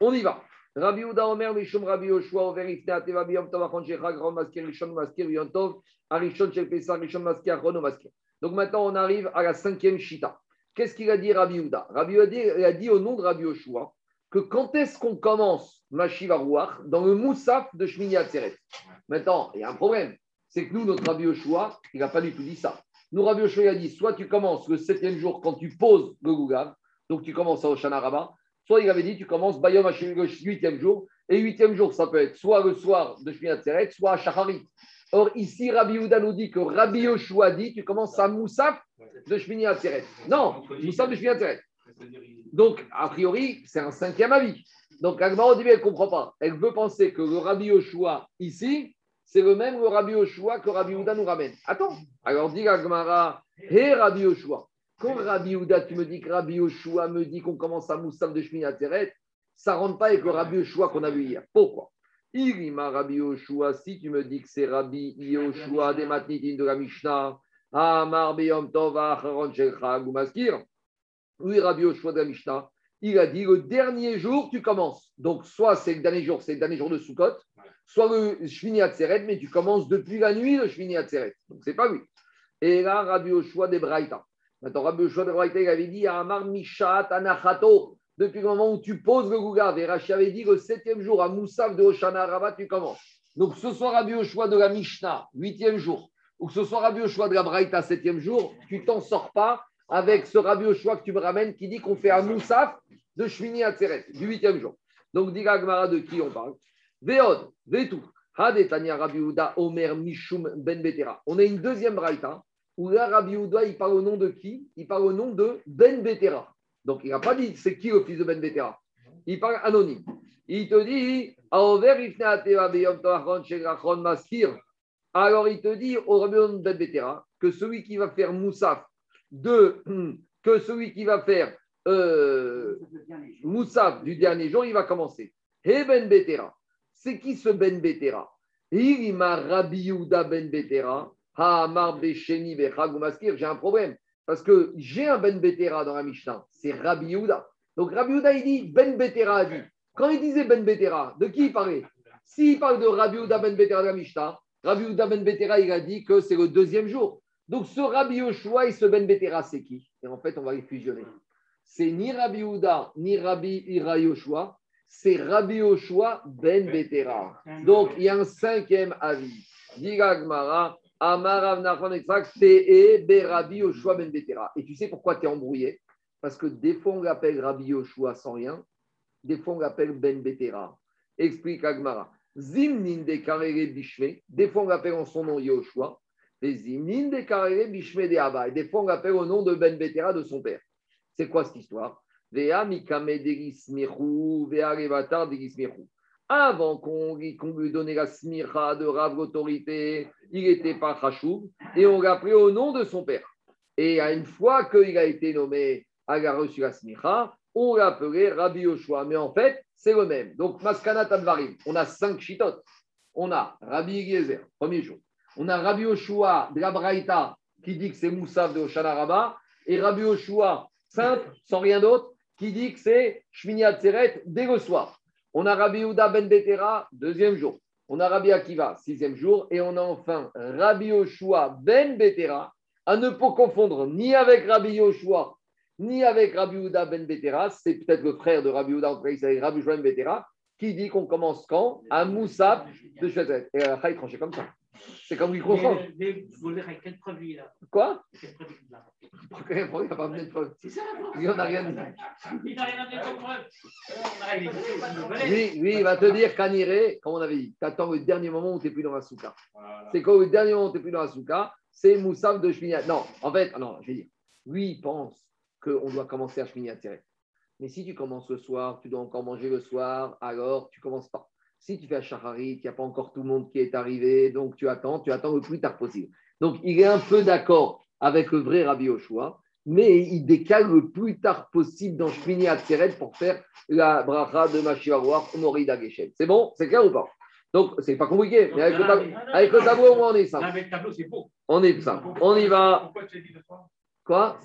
On y va. Rabbi Uda Omer, Mishum Rabbi Yoshua, Over Ifne Ateva Biyom Tov Achon Shechag, Ron Maskir, Rishon Maskir, Yom Tov, Arishon Shel Pesach, Rishon Maskir, Achon Maskir. Donc maintenant, on arrive à la cinquième Shita. Qu'est-ce qu'il a dit Rabbi Uda Rabbi Uda a dit au nom de Rabbi Yoshua que quand est-ce qu'on commence Mashiva Ruach dans le Moussaf de Shmini Atzeret Maintenant, il y a un problème. C'est que nous, notre Rabbi Yoshua, il n'a pas du tout dit ça. Nous, Rabbi Yoshua, a dit soit tu commences le septième jour quand tu poses le Gougav, donc tu commences à Oshana Rabba, soit il avait dit tu commences Bayom le huitième jour, et huitième jour, ça peut être soit le soir de Shmini Atzeret, soit à Shacharit. Or, ici, Rabbi Yehuda nous dit que Rabbi Yoshua dit tu commences à Moussaf de Shmini Atzeret. Non, Moussaf de Shmini Atzeret. Donc, a priori, c'est un cinquième avis. Donc, Agmara, au début, elle ne comprend pas. Elle veut penser que le Rabbi Yoshua, ici, c'est le même le Rabbi Yoshua que Rabbi Yehuda nous ramène. Attends, alors dit Agmara, hé Rabbi Yoshua, quand Rabbi Yehuda, tu me dis que Rabbi Yoshua me dit qu'on commence à Moussaf de Shmini Atzeret, ça ne rentre pas avec le Rabbi Yoshua qu'on a vu hier. Pourquoi? Irima Rabbi Yoshua, si tu me dis que c'est Rabbi Yoshua des Matnitin de la Mishnah, Amar Beyom Acharon Shelcha Gumaskir, oui, Rabbi Yoshua de la Mishnah, il a dit le dernier jour, tu commences. Donc, soit c'est le dernier jour, c'est le dernier jour de Sukkot, soit le Shmini Atzeret, mais tu commences depuis la nuit le Shmini Atzeret. Donc, c'est pas lui. Et là, Rabbi Yoshua de Braïta. Maintenant, Rabbi Yoshua de Braïta, il avait dit Amar Mishat Anachato depuis le moment où tu poses le Gougav. Et Rashi avait dit le septième jour, à Moussaf de Hoshana Rabat, tu commences. Donc ce soir, Rabbi Yoshua de la Mishnah, huitième jour, ou que ce soit Rabbi Yoshua de la Braïta, septième jour, tu t'en sors pas avec ce Rabbi Yoshua que tu me ramènes qui dit qu'on fait un Moussaf de Shmini Atzeret, du huitième jour. Donc, dit Gmara de qui on parle? Veod, Hadetania Rabbi Uda, Omer, Mishum, Ben Betera. On a une deuxième Braïta où là, Rabbi Uda, il parle au nom de qui? Il parle au nom de Ben Betera. Donc, il n'a pas dit c'est qui le fils de Ben Betera? Il parle anonyme. Il te dit alors il te dit au Rabbi Ben Betera que celui qui va faire Moussaf de que celui qui va faire euh, Moussaf du dernier jour, il va commencer. He Ben Betera. C'est qui ce Ben Betera? Il m'a Rabbi Ben Betera. Ha'amar Besheni Bechagumaskir. J'ai un problème. Parce que j'ai un Ben Betera dans la Mishnah. C'est Rabbi Yehuda. Donc Rabbi Yehuda, il dit Ben Betera a dit. Quand il disait Ben Betera, de qui il parlait? S'il parle de Rabbi Ben Betera de la Mishnah, Rabbi Yehuda Ben Betera, il a dit que c'est le deuxième jour. Donc ce Rabbi Yoshua et ce Ben Betera, c'est qui? Et en fait, on va les fusionner. C'est ni Rabbi Yehuda, ni Rabbi Ira Yoshua, c'est Rabbi Yoshua Ben Betera. Donc il y a un cinquième avis. Digagmara, Amarav Nachon Te Rabbi Yoshua Ben Betera. Et tu sais pourquoi tu es embrouillé? Parce que des fois on l'appelle Rabbi Yoshua sans rien, des fois on l'appelle Ben Betera. Explique Agmara. Zimnin de Karere Bishme, des fois on l'appelle en son nom Yoshua. Des fois on l'appelle au nom de Ben Betera de son père. C'est quoi cette histoire? Avant qu'on lui donne la smicha de Rav l'autorité, il n'était pas Khashub et on l'a pris au nom de son père. Et à une fois qu'il a été nommé, il a reçu la smicha, on l'a appelé Rabbi Yoshua. Mais en fait, c'est le même. Donc, Maskana Tadvarim, on a cinq chitotes. On a Rabbi Eliezer, premier jour. On a Rabbi Yoshua de la qui dit que c'est Moussaf de Oshana Rabba. Et Rabbi Yoshua simple, sans rien d'autre, qui dit que c'est Shmini Atzeret dès le soir. On a Rabbi Yehuda ben Betera, deuxième jour. On a Rabbi Akiva, sixième jour. Et on a enfin Rabbi Yoshua ben Betera, à ne pas confondre ni avec Rabbi Yoshua, ni avec Rabbi Yehuda ben Betera. C'est peut-être le frère de Rabbi il Rabbi ben Betera, qui dit qu'on commence quand? À Moussab de Shvezet. Et il tranché comme ça. C'est comme comprend. Mais vous voulez quel produit là Quoi Quel produit là il n'a pas amené de preuve. C'est ça Il n'a rien dit. Il n'a rien amené comme preuve. Lui, lui, il va te dire qu'Aniré, comme on avait dit, tu attends le dernier moment où tu n'es plus dans la souka. Voilà. C'est quoi le dernier moment où tu n'es plus dans la souka? C'est Moussaf de Shmini Non, en fait, non, je vais dire. Lui, il pense qu'on doit commencer à Shmini Mais si tu commences le soir, tu dois encore manger le soir, alors tu ne commences pas. Si tu fais à Shahari, il n'y a pas encore tout le monde qui est arrivé, donc tu attends, tu attends le plus tard possible. Donc il est un peu d'accord avec le vrai Rabbi Yoshua, mais il décale le plus tard possible dans Shmini Atzeret pour faire la bracha de Mashiach Morida Geshem. C'est bon? C'est clair ou pas? Donc, c'est pas compliqué, mais avec le, avec tableau, on est ça. Là, avec le tableau, c'est beau. On est ça. On y va. Pourquoi tu as dit le soir Quoi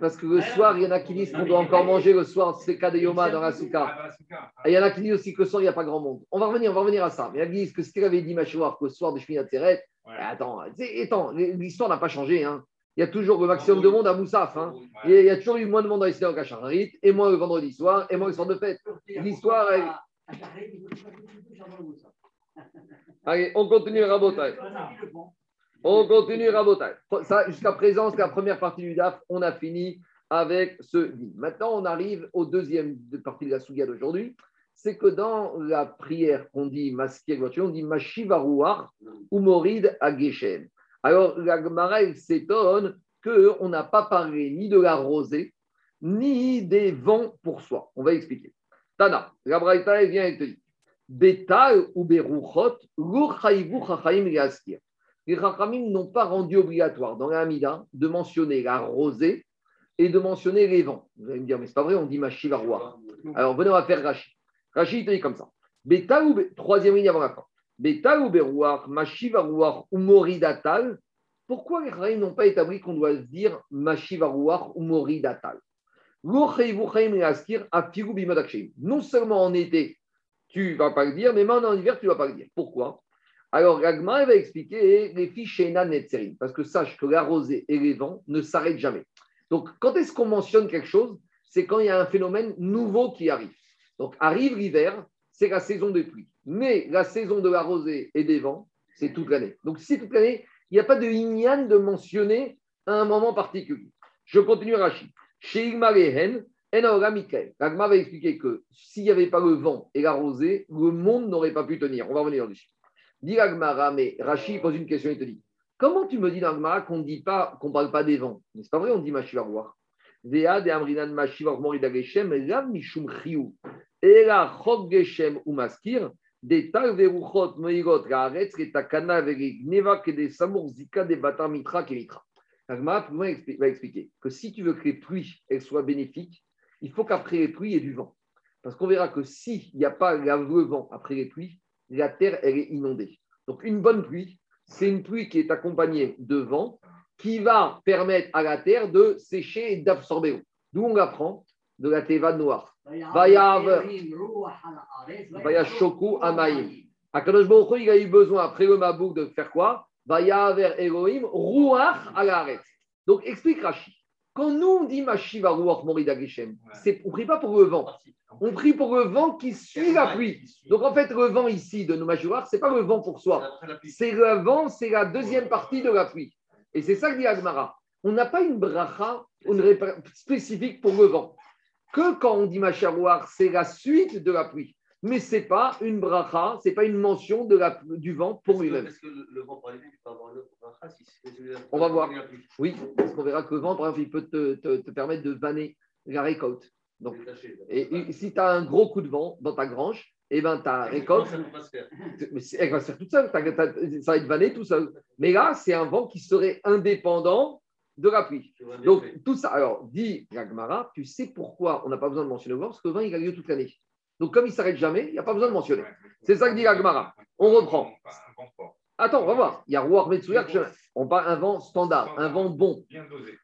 Parce que le soir, il y en a qui disent qu'on doit encore manger le soir, c'est cas de Yoma dans la Ah, souka. la souka. Et il y en a qui disent aussi que le soir, il n'y a pas grand monde. On va revenir, on va revenir à ça. Mais il y en a qui disent que ce qu'il avait dit Machouar, que le soir de Shmini Atzeret, Ouais. attends, attends, l'histoire n'a pas changé. Hein. Il y a toujours le maximum de monde à Moussaf. Hein. Il y a- toujours eu moins de monde dans l'histoire qu'à Chacharit, et moins le vendredi soir, et moins le soir de fête. L'histoire, elle- Allez, on continue Rabotai. On continue Rabotai. Jusqu'à présent, c'est la première partie du DAF. On a fini avec ce dit. Maintenant, on arrive aux deuxième partie de la Souga d'aujourd'hui. C'est que dans la prière qu'on dit Maskir, on dit Mashivarouar ou Morid à. Alors, la Gemara, s'étonne qu'on n'a pas parlé ni de la rosée, ni des vents pour soi. On va expliquer. Tana, la Braïta, vient et te dit Betal ou Beruchot. Les Chachamim n'ont pas rendu obligatoire dans la Hamida de mentionner la rosée et de mentionner les vents. Vous allez me dire, mais c'est pas vrai, on dit Mashivarouar. Alors, venez, on va faire Rashi. Rashi, il te dit comme ça. Betal ou Troisième ligne avant la fin. Betal ou Berouar, Mashivarouar ou Moridatal. Pourquoi les Chachamim n'ont pas établi qu'on doit dire Mashivarouar ou Moridatal non seulement en été, tu ne vas pas le dire, mais même en hiver, tu ne vas pas le dire. Pourquoi? Alors, Ragma va expliquer les fiches Netzerim, parce que sache que la rosée et les vents ne s'arrêtent jamais. Donc, quand est-ce qu'on mentionne quelque chose? C'est quand il y a un phénomène nouveau qui arrive. Donc, arrive l'hiver, c'est la saison des pluies. Mais la saison de la rosée et des vents, c'est toute l'année. Donc, si c'est toute l'année, il n'y a pas de ignan de mentionner à un moment particulier. Je continue Rachid. Chez Igma Lehen, Enaora Mikael. Ragma va expliquer que s'il n'y avait pas le vent et la rosée, le monde n'aurait pas pu tenir. On va revenir dessus. Dit mais Rachid pose une question, il te dit Comment tu me dis dans Ragmara qu'on ne parle pas des vents? Mais c'est pas vrai, on dit Mashivarouar. Dea de Amrinan Mashivar Morida Geshem, Lav Mishum Chiou. Et la Chok Geshem ou Maskir, des Tal Veruchot Meirot Raaretz, et Takana Neva, que des Samour Zika, des Batar Mitra, Kemitra. Expli- va expliquer que si tu veux que les pluies elles soient bénéfiques, il faut qu'après les pluies, il y ait du vent. Parce qu'on verra que s'il n'y a pas la- le vent après les pluies, la terre, elle est inondée. Donc, une bonne pluie, c'est une pluie qui est accompagnée de vent qui va permettre à la terre de sécher et d'absorber l'eau. D'où on l'apprend de la teva noire. Vaya shoku amaim. Akadosh Baruch il a eu besoin, après le Mabouk, de faire quoi? Vaya vers Elohim, ruach alaret. Donc, explique Rashi. Quand nous, on dit Mashiva ruach morida geshem, on ne prie pas pour le vent. On prie pour le vent qui suit la pluie. Donc, en fait, le vent ici de nos ce n'est pas le vent pour soi. C'est le vent, c'est la deuxième partie de la pluie. Et c'est ça que dit Agmara. On n'a pas une bracha une spécifique pour le vent. Que quand on dit Macharouar, c'est la suite de la pluie. Mais ce n'est pas une bracha, ce n'est pas une mention de la, du vent pour lui-même. Est-ce que le, vent peut avoir une autre bracha si On va voir. Oui, parce qu'on verra que le vent, par exemple, il peut te, te- te permettre de vanner la récolte. Donc, et, et si tu as un gros coup de vent dans ta grange, eh ben, ta récolte. Mais elle va se faire toute seule. Ça va être vanné tout seul. Mais là, c'est un vent qui serait indépendant de la pluie. Donc, tout ça. Alors, dit Gagmara, tu sais pourquoi on n'a pas besoin de mentionner le vent? Parce que le vent, il a lieu toute l'année. Donc, comme il ne s'arrête jamais, il n'y a pas besoin de mentionner. C'est ça que dit Agmara. On reprend. Attends, on va voir. Il y a Rouar On parle un vent standard, un vent bon.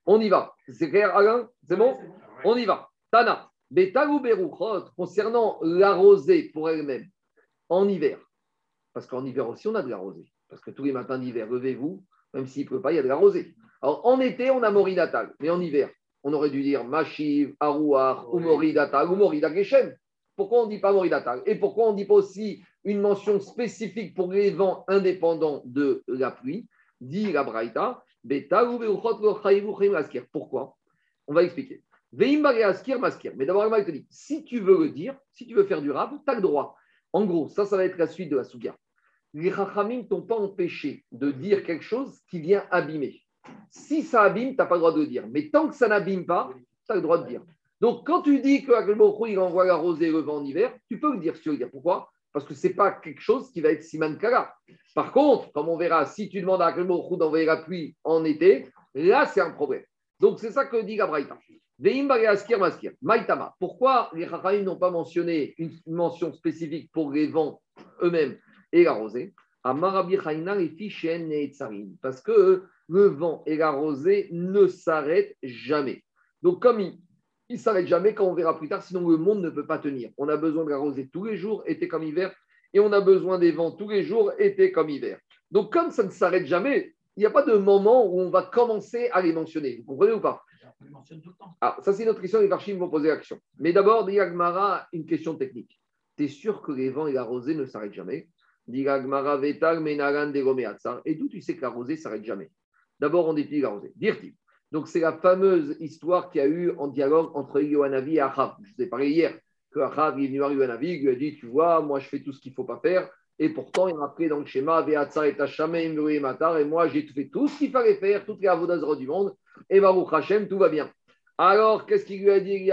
On y va. C'est clair, Alain? C'est bon? On y va. Tana. Beruchot, concernant la rosée pour elle-même, en hiver. Parce qu'en hiver aussi, on a de la rosée. Parce que tous les matins d'hiver, levez-vous, même s'il ne pleut pas, il y a de la rosée. Alors, en été, on a Mori Natal. Mais en hiver, on aurait dû dire Machiv, Arouar, ou Mori Natal, ou Mori Geshem. Pourquoi on ne dit pas Mori Natal Et pourquoi on ne dit pas aussi une mention spécifique pour les vents indépendants de la pluie? Dit la Braïta. Pourquoi? On va expliquer. Mais d'abord, il te dit, si tu veux le dire, si tu veux faire du rab, tu as le droit. En gros, ça, ça va être la suite de la souga. Les chachamim t'ont pas empêché de dire quelque chose qui vient abîmer. Si ça abîme, tu n'as pas le droit de le dire. Mais tant que ça n'abîme pas, tu as le droit de dire. Donc, quand tu dis que il envoie la rosée et le vent en hiver, tu peux le dire si. Pourquoi? Parce que ce n'est pas quelque chose qui va être siman kala. Par contre, comme on verra, si tu demandes à Akel Baruch Hu d'envoyer la pluie en été, là, c'est un problème. Donc, c'est ça que dit Gabraïta. Maïtama. Pourquoi les chachamim n'ont pas mentionné une mention spécifique pour les vents eux-mêmes et la rosée? Parce que le vent et la rosée ne s'arrêtent jamais. Donc, comme il ne s'arrête jamais, quand on verra plus tard, sinon le monde ne peut pas tenir. On a besoin de la rosée tous les jours, été comme hiver, et on a besoin des vents tous les jours, été comme hiver. Donc, comme ça ne s'arrête jamais, il n'y a pas de moment où on va commencer à les mentionner. Vous comprenez ou pas? Alors, ça, c'est notre question, les Varchim vont poser l'action. Mais d'abord, Diagmara, une question technique. Tu es sûr que les vents et la rosée ne s'arrêtent jamais? Et d'où tu sais que la rosée ne s'arrête jamais? D'abord, on étudie la rosée. Dire-t-il. Donc, c'est la fameuse histoire qu'il y a eu en dialogue entre Yohanavi et Achab. Je vous ai parlé hier que Achab est venu voir Yohanavi, il lui a dit Tu vois, moi, je fais tout ce qu'il ne faut pas faire. Et pourtant, il a appris dans le schéma et moi, j'ai fait tout ce qu'il fallait faire, toutes les avodazra du monde. Et Baruch Hashem, tout va bien. Alors, qu'est-ce qu'il lui a dit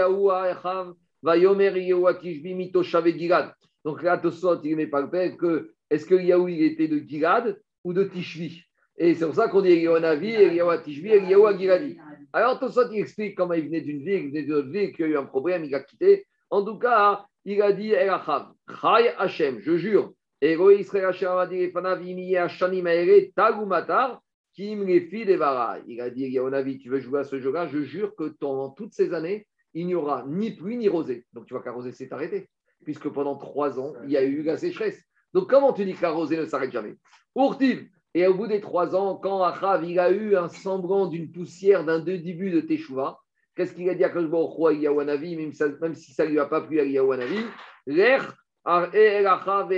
Tishbi Mito Gilad. Donc là, Tosot, il met pas le que est-ce que Yahu, il était de Gilad ou de Tishvi? Et c'est pour ça qu'on dit Eliyahu Navi, Eliyahu. Alors Tosot, il explique comment il venait d'une ville, il venait d'une autre ville, qu'il y a eu un problème, il a quitté. En tout cas, il a dit El Achav, Chay Hashem, je jure, Ero Israël Hashem Amadi Fanav Imiye Hashanim Aere Tagumatar, Kim Lefi Devara. Il a dit Eliyahu Navi, tu veux jouer à ce jeu-là Je jure que pendant toutes ces années, il n'y aura ni pluie ni rosée. Donc tu vois qu'à rosée s'est arrêté, puisque pendant trois ans, il y a eu la sécheresse. Donc, comment tu dis que la rosée ne s'arrête jamais? Ourtiv, et au bout des trois ans, quand Achav il a eu un semblant d'une poussière d'un début de Teshuvah, qu'est-ce qu'il a dit à Kajbo Yawanavi, même, si ça ne lui a pas plu à Yawanavi L'air, Achav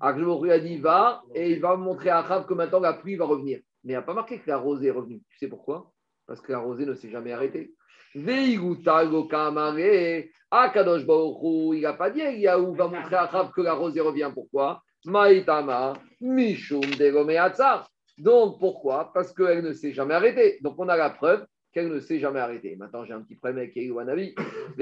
a dit va, et il va montrer à Achav que maintenant la pluie va revenir. Mais il n'a pas marqué que la rosée est revenue. Tu sais pourquoi? Parce que la rosée ne s'est jamais arrêtée. Il n'a pas dit Yahu va montrer à Rav que la rosée revient. Pourquoi? Maïtama, Mishum Donc pourquoi? Parce qu'elle ne s'est jamais arrêtée. Donc on a la preuve qu'elle ne s'est jamais arrêtée. Maintenant j'ai un petit problème avec Yehuanavi.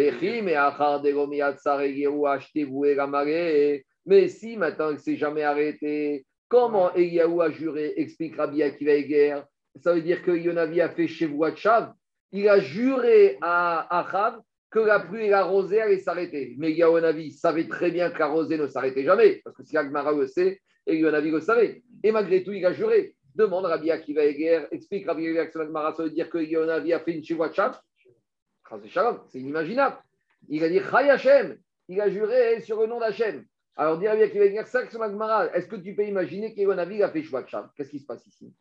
Mais si maintenant elle ne s'est jamais arrêtée, comment Eliyahu a juré Explique Rabbi Akiva guerre. Ça veut dire que Yonavi a fait chez Chav. Il a juré à Achav que la pluie et la rosée allaient s'arrêter. Mais Yahonavi savait très bien que la rosée ne s'arrêtait jamais, parce que si Agmara le sait, et Yahonavi le savait. Et malgré tout, il a juré. Demande Rabbi Akiva Eger, explique Rabbi Akiva que Agmara, ça veut dire que Yahonavi a fait une Shiwachat. C'est inimaginable. Il a dit Chay Hashem. Il a juré sur le nom d'Hachem. Alors, dit Rabbi Akiva Eger, ça que est-ce que tu peux imaginer qu'Yahonavi a fait Shiwachat Qu'est-ce qui se passe ici?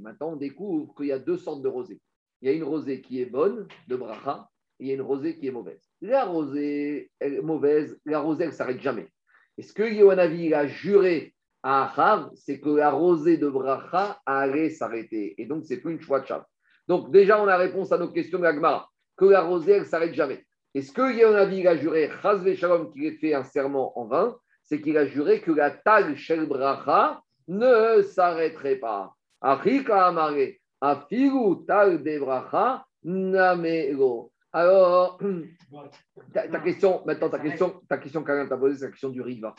Maintenant, on découvre qu'il y a deux sortes de rosées il y a une rosée qui est bonne, de bracha, et il y a une rosée qui est mauvaise. La rosée est mauvaise, la rosée, elle ne s'arrête jamais. Et ce que Yohanavi a juré à Achav, c'est que la rosée de bracha allait s'arrêter. Et donc, c'est plus une choix de chav. Donc, déjà, on a réponse à nos questions d'Agmara, que la rosée, elle ne s'arrête jamais. Et ce que Yohanavi a juré, Chazve Shalom, ait fait un serment en vain, c'est qu'il a juré que la tag shel bracha ne s'arrêterait pas. Achika Amare. Debracha namego. Alors, ta, question, maintenant ta question, ta question quand t'a posée, c'est la question du riva.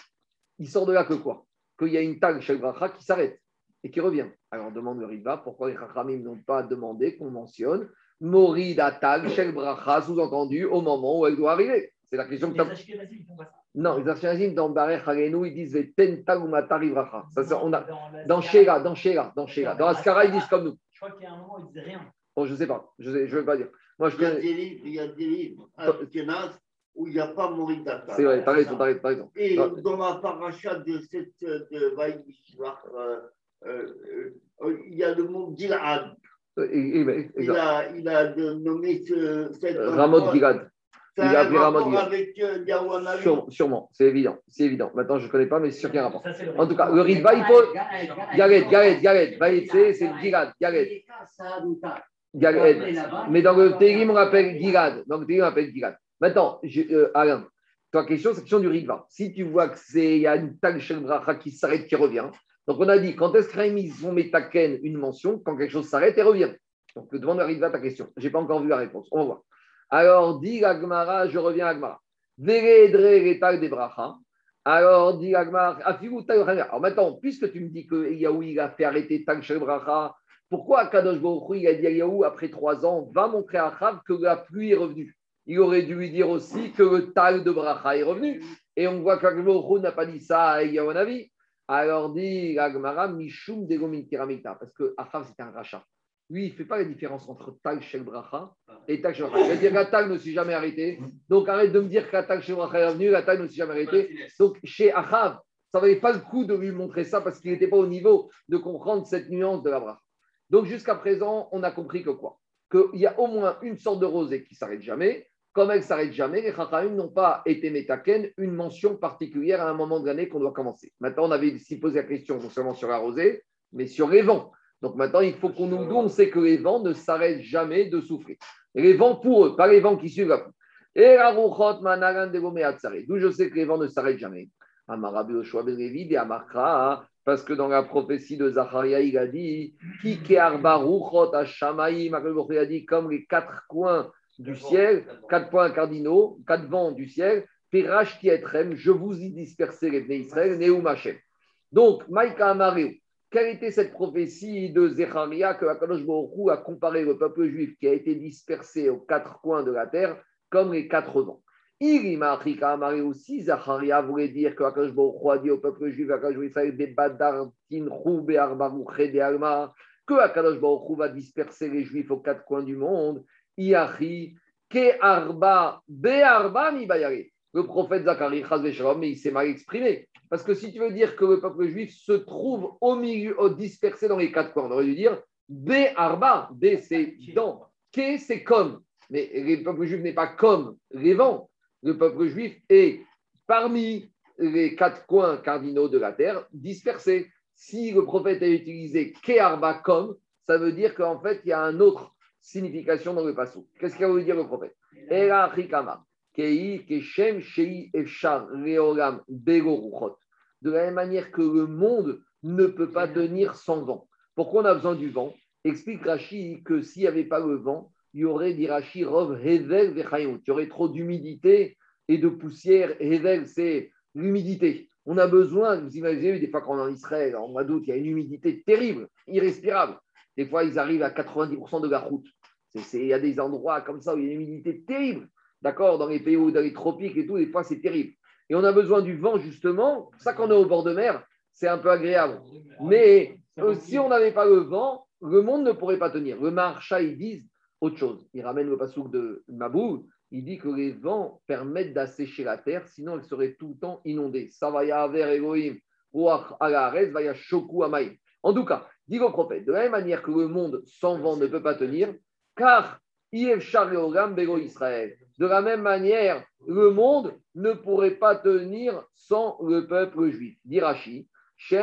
Il sort de là que quoi? Qu'il y a une tag chez bracha qui s'arrête et qui revient. Alors on demande le riva, pourquoi les chachamim n'ont pas demandé qu'on mentionne morida tag shel bracha, sous-entendu au moment où elle doit arriver? C'est la question que tu as. Non, les Ashkenazim, dans Barech Harenu, ils disent Tenta ou Matari Bracha. Ça, on a, dans Shera, dans Shera, dans Shera. Dans Askara, ils disent comme nous. Je crois qu'il y a un moment où ils disaient rien. Bon, je ne sais pas. Je ne veux pas dire. Moi, je il, y a des livres, il y a des livres où il n'y a pas Moridata. C'est vrai, t'as raison, t'as raison, raison. Et dans la paracha de cette de Vaïdishvar, euh, euh, euh, il y a le mot Gilad. Il a, il a nommé ce, cette. Ramot Gilad. Il a appelé Ramon avec euh, Sûrement, c'est évident. C'est évident. Maintenant, je ne connais pas, mais c'est sûr qu'il y a un rapport. En tout cas, le Ritva, il faut. Galet, Galet, Galet. c'est le Gilad. Galet. Mais dans le Télim, on appelle Gilad. Dans le Télim, on appelle Gilad. Maintenant, euh, Alain, ta question, c'est la question du Ritva. Si tu vois qu'il y a une tag chez Bracha qui s'arrête, qui revient. Donc, on a dit, quand est-ce qu'ils vont mettre une mention, quand quelque chose s'arrête et revient? Donc, demande à Ritva ta question. Je n'ai pas encore vu la réponse. On va voir. Alors, dit Agmara, je reviens à Agmara. des bracha. Alors, dit Agmara, alors maintenant, puisque tu me dis que il a fait arrêter Tag Bracha, pourquoi Kadosh Baruch a dit à après trois ans, va montrer à Chav que la pluie est revenue il aurait dû lui dire aussi que le tal de Bracha est revenu. Et on voit qu'Agmoro n'a pas dit ça à avis. Alors dit Agmara, Mishum Degomin Kiramita, parce que Achav c'était un rachat. Lui, il ne fait pas la différence entre Tag Shel Bracha et Tag Shel Bracha. Il va dire que Tag ne s'est jamais arrêté. Donc arrête de me dire que Tag Shel Bracha est revenu, la Tag ne s'est jamais arrêté. Donc chez Achav, ça ne valait pas le coup de lui montrer ça parce qu'il n'était pas au niveau de comprendre cette nuance de la Bracha. Donc jusqu'à présent, on a compris que quoi? Qu'il y a au moins une sorte de rosée qui ne s'arrête jamais. Comme elle ne s'arrête jamais, les Chachamim n'ont pas été métaken, une mention particulière à un moment de l'année qu'on doit commencer. Maintenant, on avait ici posé la question non seulement sur la rosée, mais sur les vents. Donc maintenant, il faut qu'on nous dise, on sait que les vents ne s'arrêtent jamais de souffrir. les vents pour eux, pas les vents qui suivent la. Et D'où je sais que les vents ne s'arrêtent jamais. Parce que dans la prophétie de Zacharia, il a dit il a dit comme les quatre coins du ciel, quatre points cardinaux, quatre vents du ciel, je vous y dispersé les Israël, Neumachem. Donc, Maïka Amareu, quelle était cette prophétie de Zecharia que Akadosh Baruch a comparé le peuple juif qui a été dispersé aux quatre coins de la terre comme les quatre vents? Irima Afrika Amari aussi, Zacharia voulait dire que Akadosh Baruch a dit au peuple juif, que Akadosh Baruch va disperser les juifs aux quatre coins du monde. Iachi, ke arba mi bayare. Le prophète Zacharie, mais il s'est mal exprimé. Parce que si tu veux dire que le peuple juif se trouve au milieu, dispersé dans les quatre coins, on aurait dû dire B arba, B c'est dans, K c'est comme. Mais le peuple juif n'est pas comme les vents. Le peuple juif est parmi les quatre coins cardinaux de la terre, dispersé. Si le prophète a utilisé K arba comme, ça veut dire qu'en fait, il y a une autre signification dans le passage. Qu'est-ce qu'il voulu dire le prophète? De la même manière que le monde ne peut pas tenir sans vent. Pourquoi on a besoin du vent? Explique Rashi que s'il n'y avait pas le vent, il y aurait, dit Rashi, Rov Hevel Il y aurait trop d'humidité et de poussière. Hevel, c'est l'humidité. On a besoin, vous imaginez, des fois quand on est en Israël, en mois d'août, il y a une humidité terrible, irrespirable. Des fois, ils arrivent à 90% de la route. Il y a des endroits comme ça où il y a une humidité terrible. D'accord Dans les pays où, dans les tropiques et tout, des fois, c'est terrible. Et on a besoin du vent, justement. Ça, quand on est au bord de mer, c'est un peu agréable. Mais si on n'avait pas le vent, le monde ne pourrait pas tenir. Le marcha, ils disent autre chose. Il ramène le pasouk de Mabou. Il dit que les vents permettent d'assécher la terre, sinon elle serait tout le temps inondée. Ça va y avoir Elohim, va y Shoku En tout cas, dit le prophète, de la même manière que le monde sans vent ne peut pas tenir, car De la même manière, le monde ne pourrait pas tenir sans le peuple juif. Dirachi. Si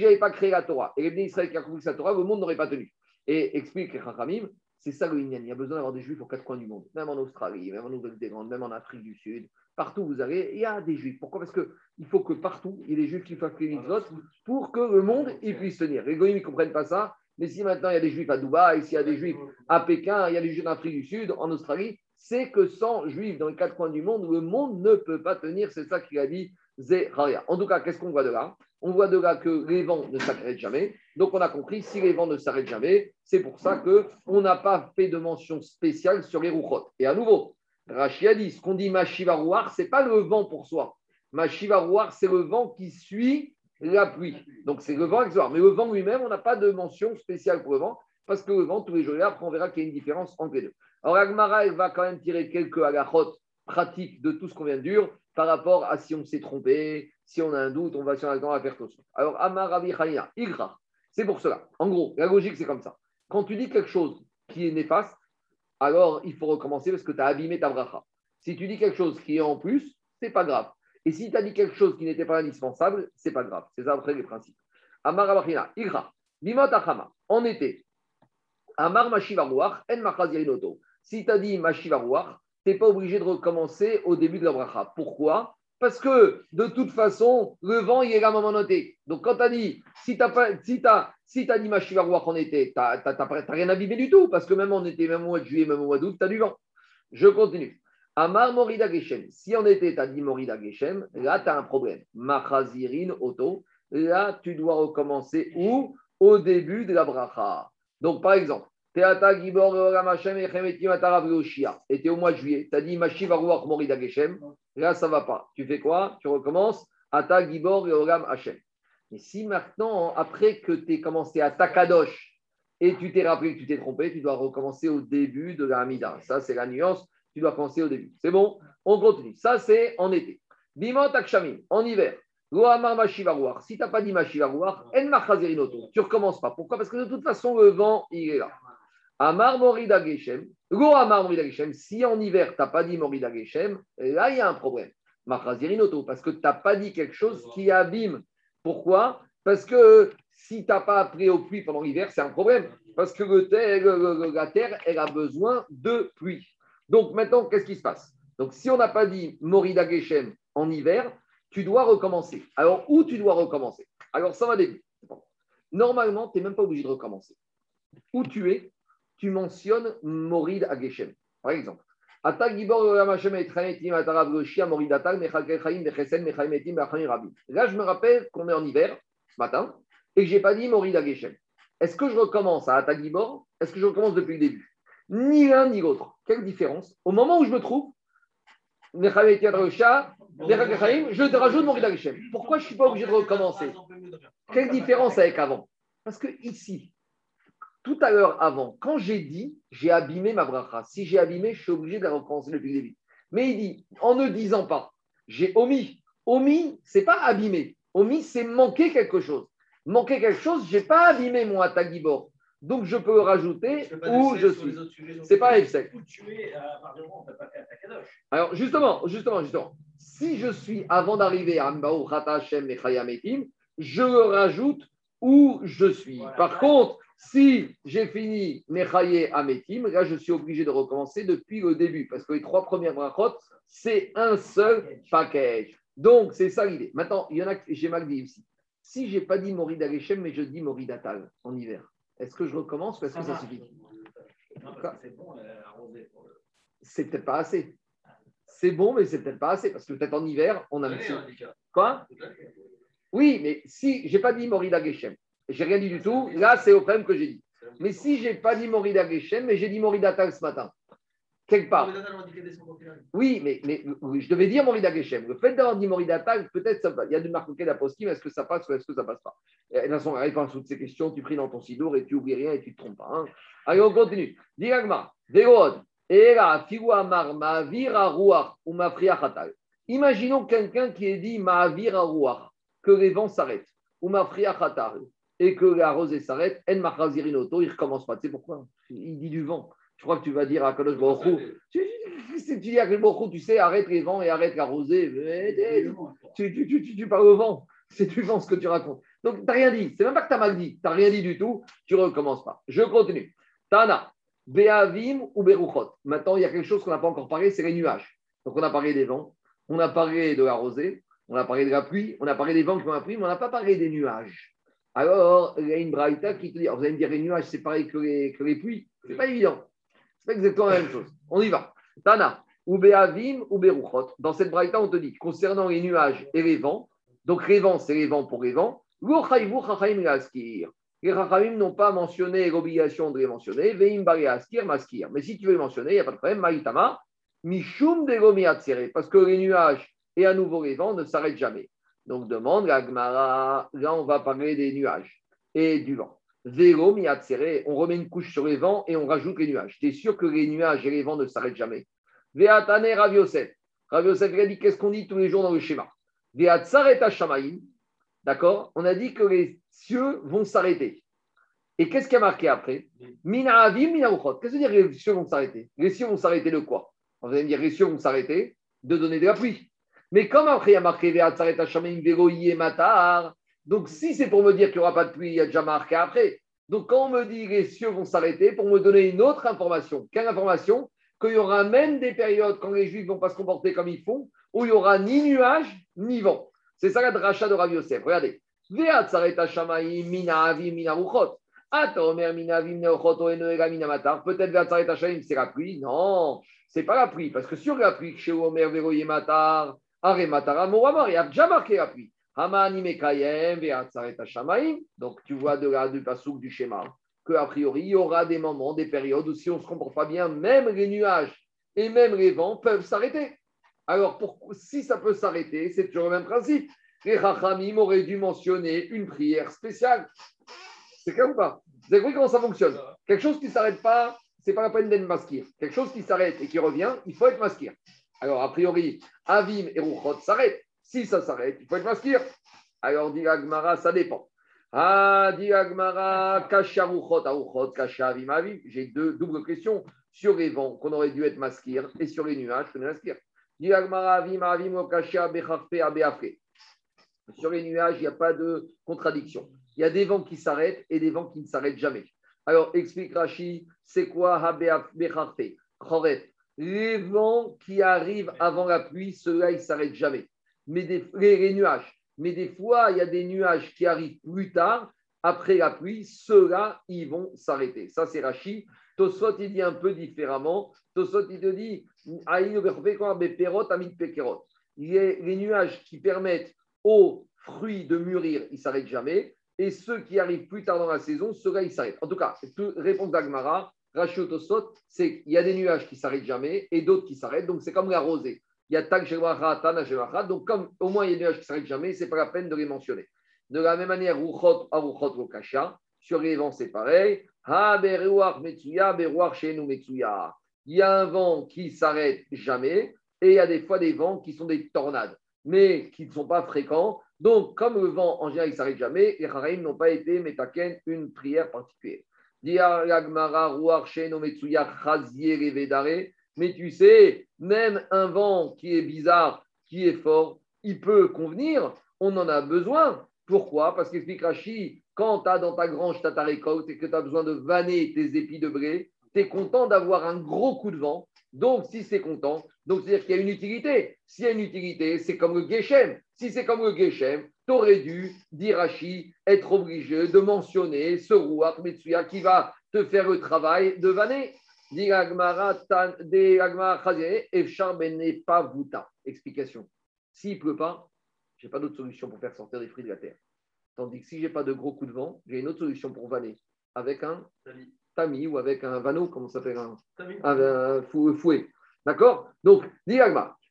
j'avais pas créé la Torah et les Israël qui a compris sa Torah, le monde n'aurait pas tenu. Et explique Chachamim, c'est ça le Il y a besoin d'avoir des juifs aux quatre coins du monde, même en Australie, même en Nouvelle-Zélande, même en Afrique du Sud, Partout vous avez, il y a des juifs. Pourquoi? Parce qu'il faut que partout, il y ait des juifs qui fassent les mitzvot pour que le monde puisse tenir. Les goyim ne comprennent pas ça. Mais si maintenant il y a des juifs à Dubaï, s'il y a des juifs à Pékin, il y a des juifs en Afrique du Sud, en Australie, c'est que sans juifs dans les quatre coins du monde, le monde ne peut pas tenir. C'est ça qu'il a dit Zéharia. En tout cas, qu'est-ce qu'on voit de là? On voit de là que les vents ne s'arrêtent jamais. Donc on a compris, si les vents ne s'arrêtent jamais, c'est pour ça qu'on n'a pas fait de mention spéciale sur les rouchotes. Et à nouveau, Rachid a dit, ce qu'on dit Machivarouar, ce n'est pas le vent pour soi. Machivarouar, c'est le vent qui suit la pluie. Donc c'est le vent exoire. Mais le vent lui-même, on n'a pas de mention spéciale pour le vent, parce que le vent, tous les jours, après, on verra qu'il y a une différence entre les deux. Alors Agmara, elle va quand même tirer quelques agachotes pratiques de tout ce qu'on vient de dire par rapport à si on s'est trompé, si on a un doute, on va sur temps à faire tout ça. Alors Amaravi Khania, Igra, c'est pour cela. En gros, la logique, c'est comme ça. Quand tu dis quelque chose qui est néfaste, alors il faut recommencer parce que tu as abîmé ta bracha. Si tu dis quelque chose qui est en plus, c'est pas grave. Et si tu as dit quelque chose qui n'était pas indispensable, c'est pas grave. C'est ça après les principes. Amar Abachina, Igra, Bimot en été. Amar Mashivarouach, En Si tu as dit Mashivarouach, tu n'es pas obligé de recommencer au début de la bracha. Pourquoi? Parce que de toute façon, le vent, il est là moment noté. Donc quand tu as dit, si tu as, si as, si as dit en été, tu n'as rien abîmé du tout, parce que même en été, même au mois de juillet, même au mois d'août, tu as du vent. Je continue. Amar Morida Geshem. Si en été, tu as dit Morida Geshem, là, tu as un problème. Machazirin Auto. Là, tu dois recommencer où? Au début de la bracha. Donc, par exemple, Teata Gibor et tu au mois de juillet, tu as dit Mashiv Aruach Morida Geshem, là ça va pas. Tu fais quoi? Tu recommences Ata Gibor Oram Hashem. Mais si maintenant, après que tu es commencé à Takadosh et tu t'es rappelé que tu t'es trompé, tu dois recommencer au début de la Hamida. Ça, c'est la nuance, tu dois commencer au début. C'est bon? On continue. Ça, c'est en été. Bimot Akshamim, en hiver. Si tu n'as pas dit Mashivarouar, En Tu recommences pas. Pourquoi? Parce que de toute façon, le vent, il est là. Amar Morida Geshem. Go Amar Geshem. Si en hiver, tu n'as pas dit Morida Geshem, là, il y a un problème. Parce que tu n'as pas dit quelque chose qui abîme. Pourquoi? Parce que si tu n'as pas appris au pluie pendant l'hiver, c'est un problème. Parce que la terre, elle a besoin de pluie. Donc maintenant, qu'est-ce qui se passe? Donc si on n'a pas dit Morida Geshem en hiver, tu dois recommencer. Alors, où tu dois recommencer? Alors, ça va début. Normalement, tu n'es même pas obligé de recommencer. Où tu es, tu mentionnes Morid Ageshem. Par exemple, Là, je me rappelle qu'on est en hiver ce matin et que je n'ai pas dit Morid Ageshem. Est-ce que je recommence à Atagibor Est-ce que je recommence depuis le début Ni l'un ni l'autre. Quelle différence Au moment où je me trouve, je te rajoute Hashem. Pourquoi je ne suis pas obligé de recommencer Quelle différence avec avant Parce que ici, tout à l'heure avant, quand j'ai dit, j'ai abîmé ma bracha. Si j'ai abîmé, je suis obligé de recommencer depuis le début. Mais il dit, en ne disant pas, j'ai omis. Omis, c'est pas abîmer. Omis, c'est manquer quelque chose. Manquer quelque chose, j'ai pas abîmé mon atagibor. Donc je peux rajouter où je suis. C'est pas Efsek. Alors justement, justement, justement, si je suis avant d'arriver à Mbao Hashem Metim, je rajoute où je suis. Par contre, si j'ai fini Mechaye Ametim, là je suis obligé de recommencer depuis le début parce que les trois premières brachot, c'est un seul package. Donc c'est ça l'idée. Maintenant, il y en a j'ai mal dit aussi. Si j'ai pas dit Morid Ageshem, mais je dis Morid Atal en hiver. Est-ce que je recommence ou est-ce que ça suffit C'est bon, euh, C'est peut-être pas assez. C'est bon, mais c'est peut-être pas assez parce que peut-être en hiver, on a. un Quoi? Oui, mais si j'ai pas dit Morida Geshem, j'ai rien dit du tout, là c'est au problème que j'ai dit. Mais si j'ai pas dit Morida Geshem, mais j'ai dit Morida Tal ce matin, quelque part. Oui, mais, mais je devais dire Morida Geshem. Le fait d'avoir dit Morida Tal, peut-être ça va. Il y a de marquer la est-ce que ça passe ou est-ce que ça passe pas? De toute façon, réponse à toutes ces questions, tu pries dans ton sidour et tu oublies rien et tu ne te trompes pas. Hein. Allez, on continue. Vérod, Era, Imaginons quelqu'un qui est dit Ma'avir Ruach, que les vents s'arrêtent, ou Mafria et que la rosée s'arrête, En Machazirinoto, il ne recommence pas. Tu sais pourquoi? Il dit du vent. Je crois que tu vas dire à Kadosh Baruch tu, tu dis à Kadosh tu sais, arrête les vents et arrête la rosée. Tu, tu, parles au vent. C'est du vent ce que tu racontes. Donc, tu n'as rien dit. C'est même pas que tu as mal dit. Tu n'as rien dit du tout. Tu ne recommences pas. Je continue. Tana, Beavim ou Beruchot. Maintenant, il y a quelque chose qu'on n'a pas encore parlé, c'est les nuages. Donc, on a parlé des vents, on a parlé de la rosée, on a parlé de la pluie, on a parlé des vents qui vont la mais on n'a pas parlé des nuages. Alors, il y a une braïta qui te dit, vous allez me dire, les nuages, c'est pareil que les, que les pluies. Ce n'est pas évident. C'est exactement la même chose. On y va. Tana, ou Beavim ou Beruchot. Dans cette braïta, on te dit, concernant les nuages et les vents, donc les vents, c'est les vents pour les vents, les Rachamim n'ont pas mentionné l'obligation de les mentionner. Veim. Mais si tu veux les mentionner, il n'y a pas de problème. Maïtama, mishum Parce que les nuages et à nouveau les vents ne s'arrêtent jamais. Donc demande la là on va parler des nuages et du vent. Vélo on remet une couche sur les vents et on rajoute les nuages. Tu es sûr que les nuages et les vents ne s'arrêtent jamais? Veatane Rav Yosef. Rav Yosef, a qu'est-ce qu'on dit tous les jours dans le schéma? Veatsaret Shamaim. D'accord? On a dit que les cieux vont s'arrêter. Et qu'est-ce qui a marqué après? Mina avim, mina Qu'est-ce que veut dire les cieux vont s'arrêter? Les cieux vont s'arrêter de quoi? Vous allez me dire les cieux vont s'arrêter de donner de la pluie. Mais comme après il y a marqué matar, donc si c'est pour me dire qu'il n'y aura pas de pluie, il y a déjà marqué après. Donc quand on me dit les cieux vont s'arrêter, pour me donner une autre information, quelle information? Qu'il y aura même des périodes quand les juifs ne vont pas se comporter comme ils font, où il n'y aura ni nuages, ni vent. C'est ça la dracha de Rav Yosef. Regardez. Peut-être c'est la pluie? Non, c'est pas la pluie. Parce que sur la pluie, chez Omer Matar, il y a déjà marqué la pluie. Donc, tu vois de là du pasouk du schéma qu'a priori, il y aura des moments, des périodes où si on ne se comporte pas bien, même les nuages et même les vents peuvent s'arrêter. Alors, si ça peut s'arrêter, c'est toujours le même principe. Les Rachamim auraient dû mentionner une prière spéciale. C'est clair ou pas? Vous avez compris comment ça fonctionne? Quelque chose qui ne s'arrête pas, c'est pas la peine d'être masqué. Quelque chose qui s'arrête et qui revient, il faut être masqué. Alors, a priori, Avim et Ruchot s'arrêtent. Si ça s'arrête, il faut être masqué. Alors, dit Agmara, ça dépend. Ah, dit Agmara, Kasha Ruchot, Aruchot, Kasha Avim, Avim. J'ai deux doubles questions sur les vents qu'on aurait dû être masqués et sur les nuages qu'on est masqué. Dit Agmara, Avim, Avim, Kasha, Becharpe, Abeafre. Sur les nuages, il n'y a pas de contradiction. Il y a des vents qui s'arrêtent et des vents qui ne s'arrêtent jamais. Alors, explique Rashi, c'est quoi Les vents qui arrivent avant la pluie, ceux-là, ils ne s'arrêtent jamais. Mais des, les, nuages. Mais des fois, il y a des nuages qui arrivent plus tard, après la pluie, ceux-là, ils vont s'arrêter. Ça, c'est Rashi. Tosot, il dit un peu différemment. Tosot, il te dit les nuages qui permettent aux fruits de mûrir, ils ne s'arrêtent jamais et ceux qui arrivent plus tard dans la saison, ceux-là, ils s'arrêtent. En tout cas, réponse d'Agmara, Rachio Tosot, c'est qu'il y a des nuages qui s'arrêtent jamais et d'autres qui s'arrêtent. Donc, c'est comme la rosée. Il y a Tag Tana Donc, comme au moins il y a des nuages qui s'arrêtent jamais, ce n'est pas la peine de les mentionner. De la même manière, Ruchot, Aruchot, Kasha, sur les vents, c'est pareil. Ha, Metsuya, Metsuya. Il y a un vent qui s'arrête jamais et il y a des fois des vents qui sont des tornades, mais qui ne sont pas fréquents. Donc, comme le vent, en général, il ne s'arrête jamais, les Haraïm n'ont pas été métaken une prière particulière. Mais tu sais, même un vent qui est bizarre, qui est fort, il peut convenir. On en a besoin. Pourquoi? Parce qu'explique quand tu as dans ta grange, ta récolte et que tu as besoin de vanner tes épis de blé, tu es content d'avoir un gros coup de vent. Donc, si c'est content, donc c'est-à-dire qu'il y a une utilité. S'il y a une utilité, c'est comme le Geshem. Si c'est comme le Geshem, tu aurais dû, d'Irachi, être obligé de mentionner ce Ruach Metsuya qui va te faire le travail de vanner. Explication. S'il ne pleut pas, je n'ai pas d'autre solution pour faire sortir des fruits de la terre. Tandis que si je n'ai pas de gros coups de vent, j'ai une autre solution pour vanner avec un tamis ou avec un vanneau, comment ça s'appelle un, fouet. D'accord? Donc, dis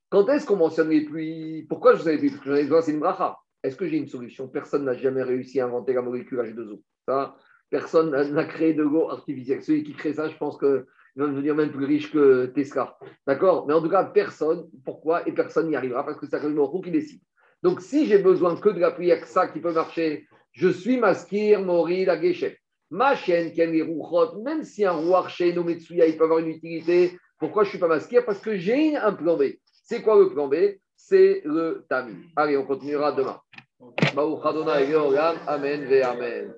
quand est-ce qu'on mentionne les pluies? Pourquoi je sais les pluies Parce que j'en ai besoin, c'est une bracha? Est-ce que j'ai une solution? Personne n'a jamais réussi à inventer la molécule H2O. Ça, personne n'a créé de l'eau artificielle. Celui qui crée ça, je pense qu'il va devenir même plus riche que Tesla. D'accord? Mais en tout cas, personne. Pourquoi? Et personne n'y arrivera parce que c'est le qui décide. Donc, si j'ai besoin que de la pluie, avec ça qui peut marcher, je suis maskir, mori, la guéchette. Ma chaîne, même si un roi chez Metsuya, il peut avoir une utilité, pourquoi je ne suis pas masqué? Parce que j'ai un plan B. C'est quoi le plan B? C'est le tamis. Allez, on continuera demain. Amen, ve amen.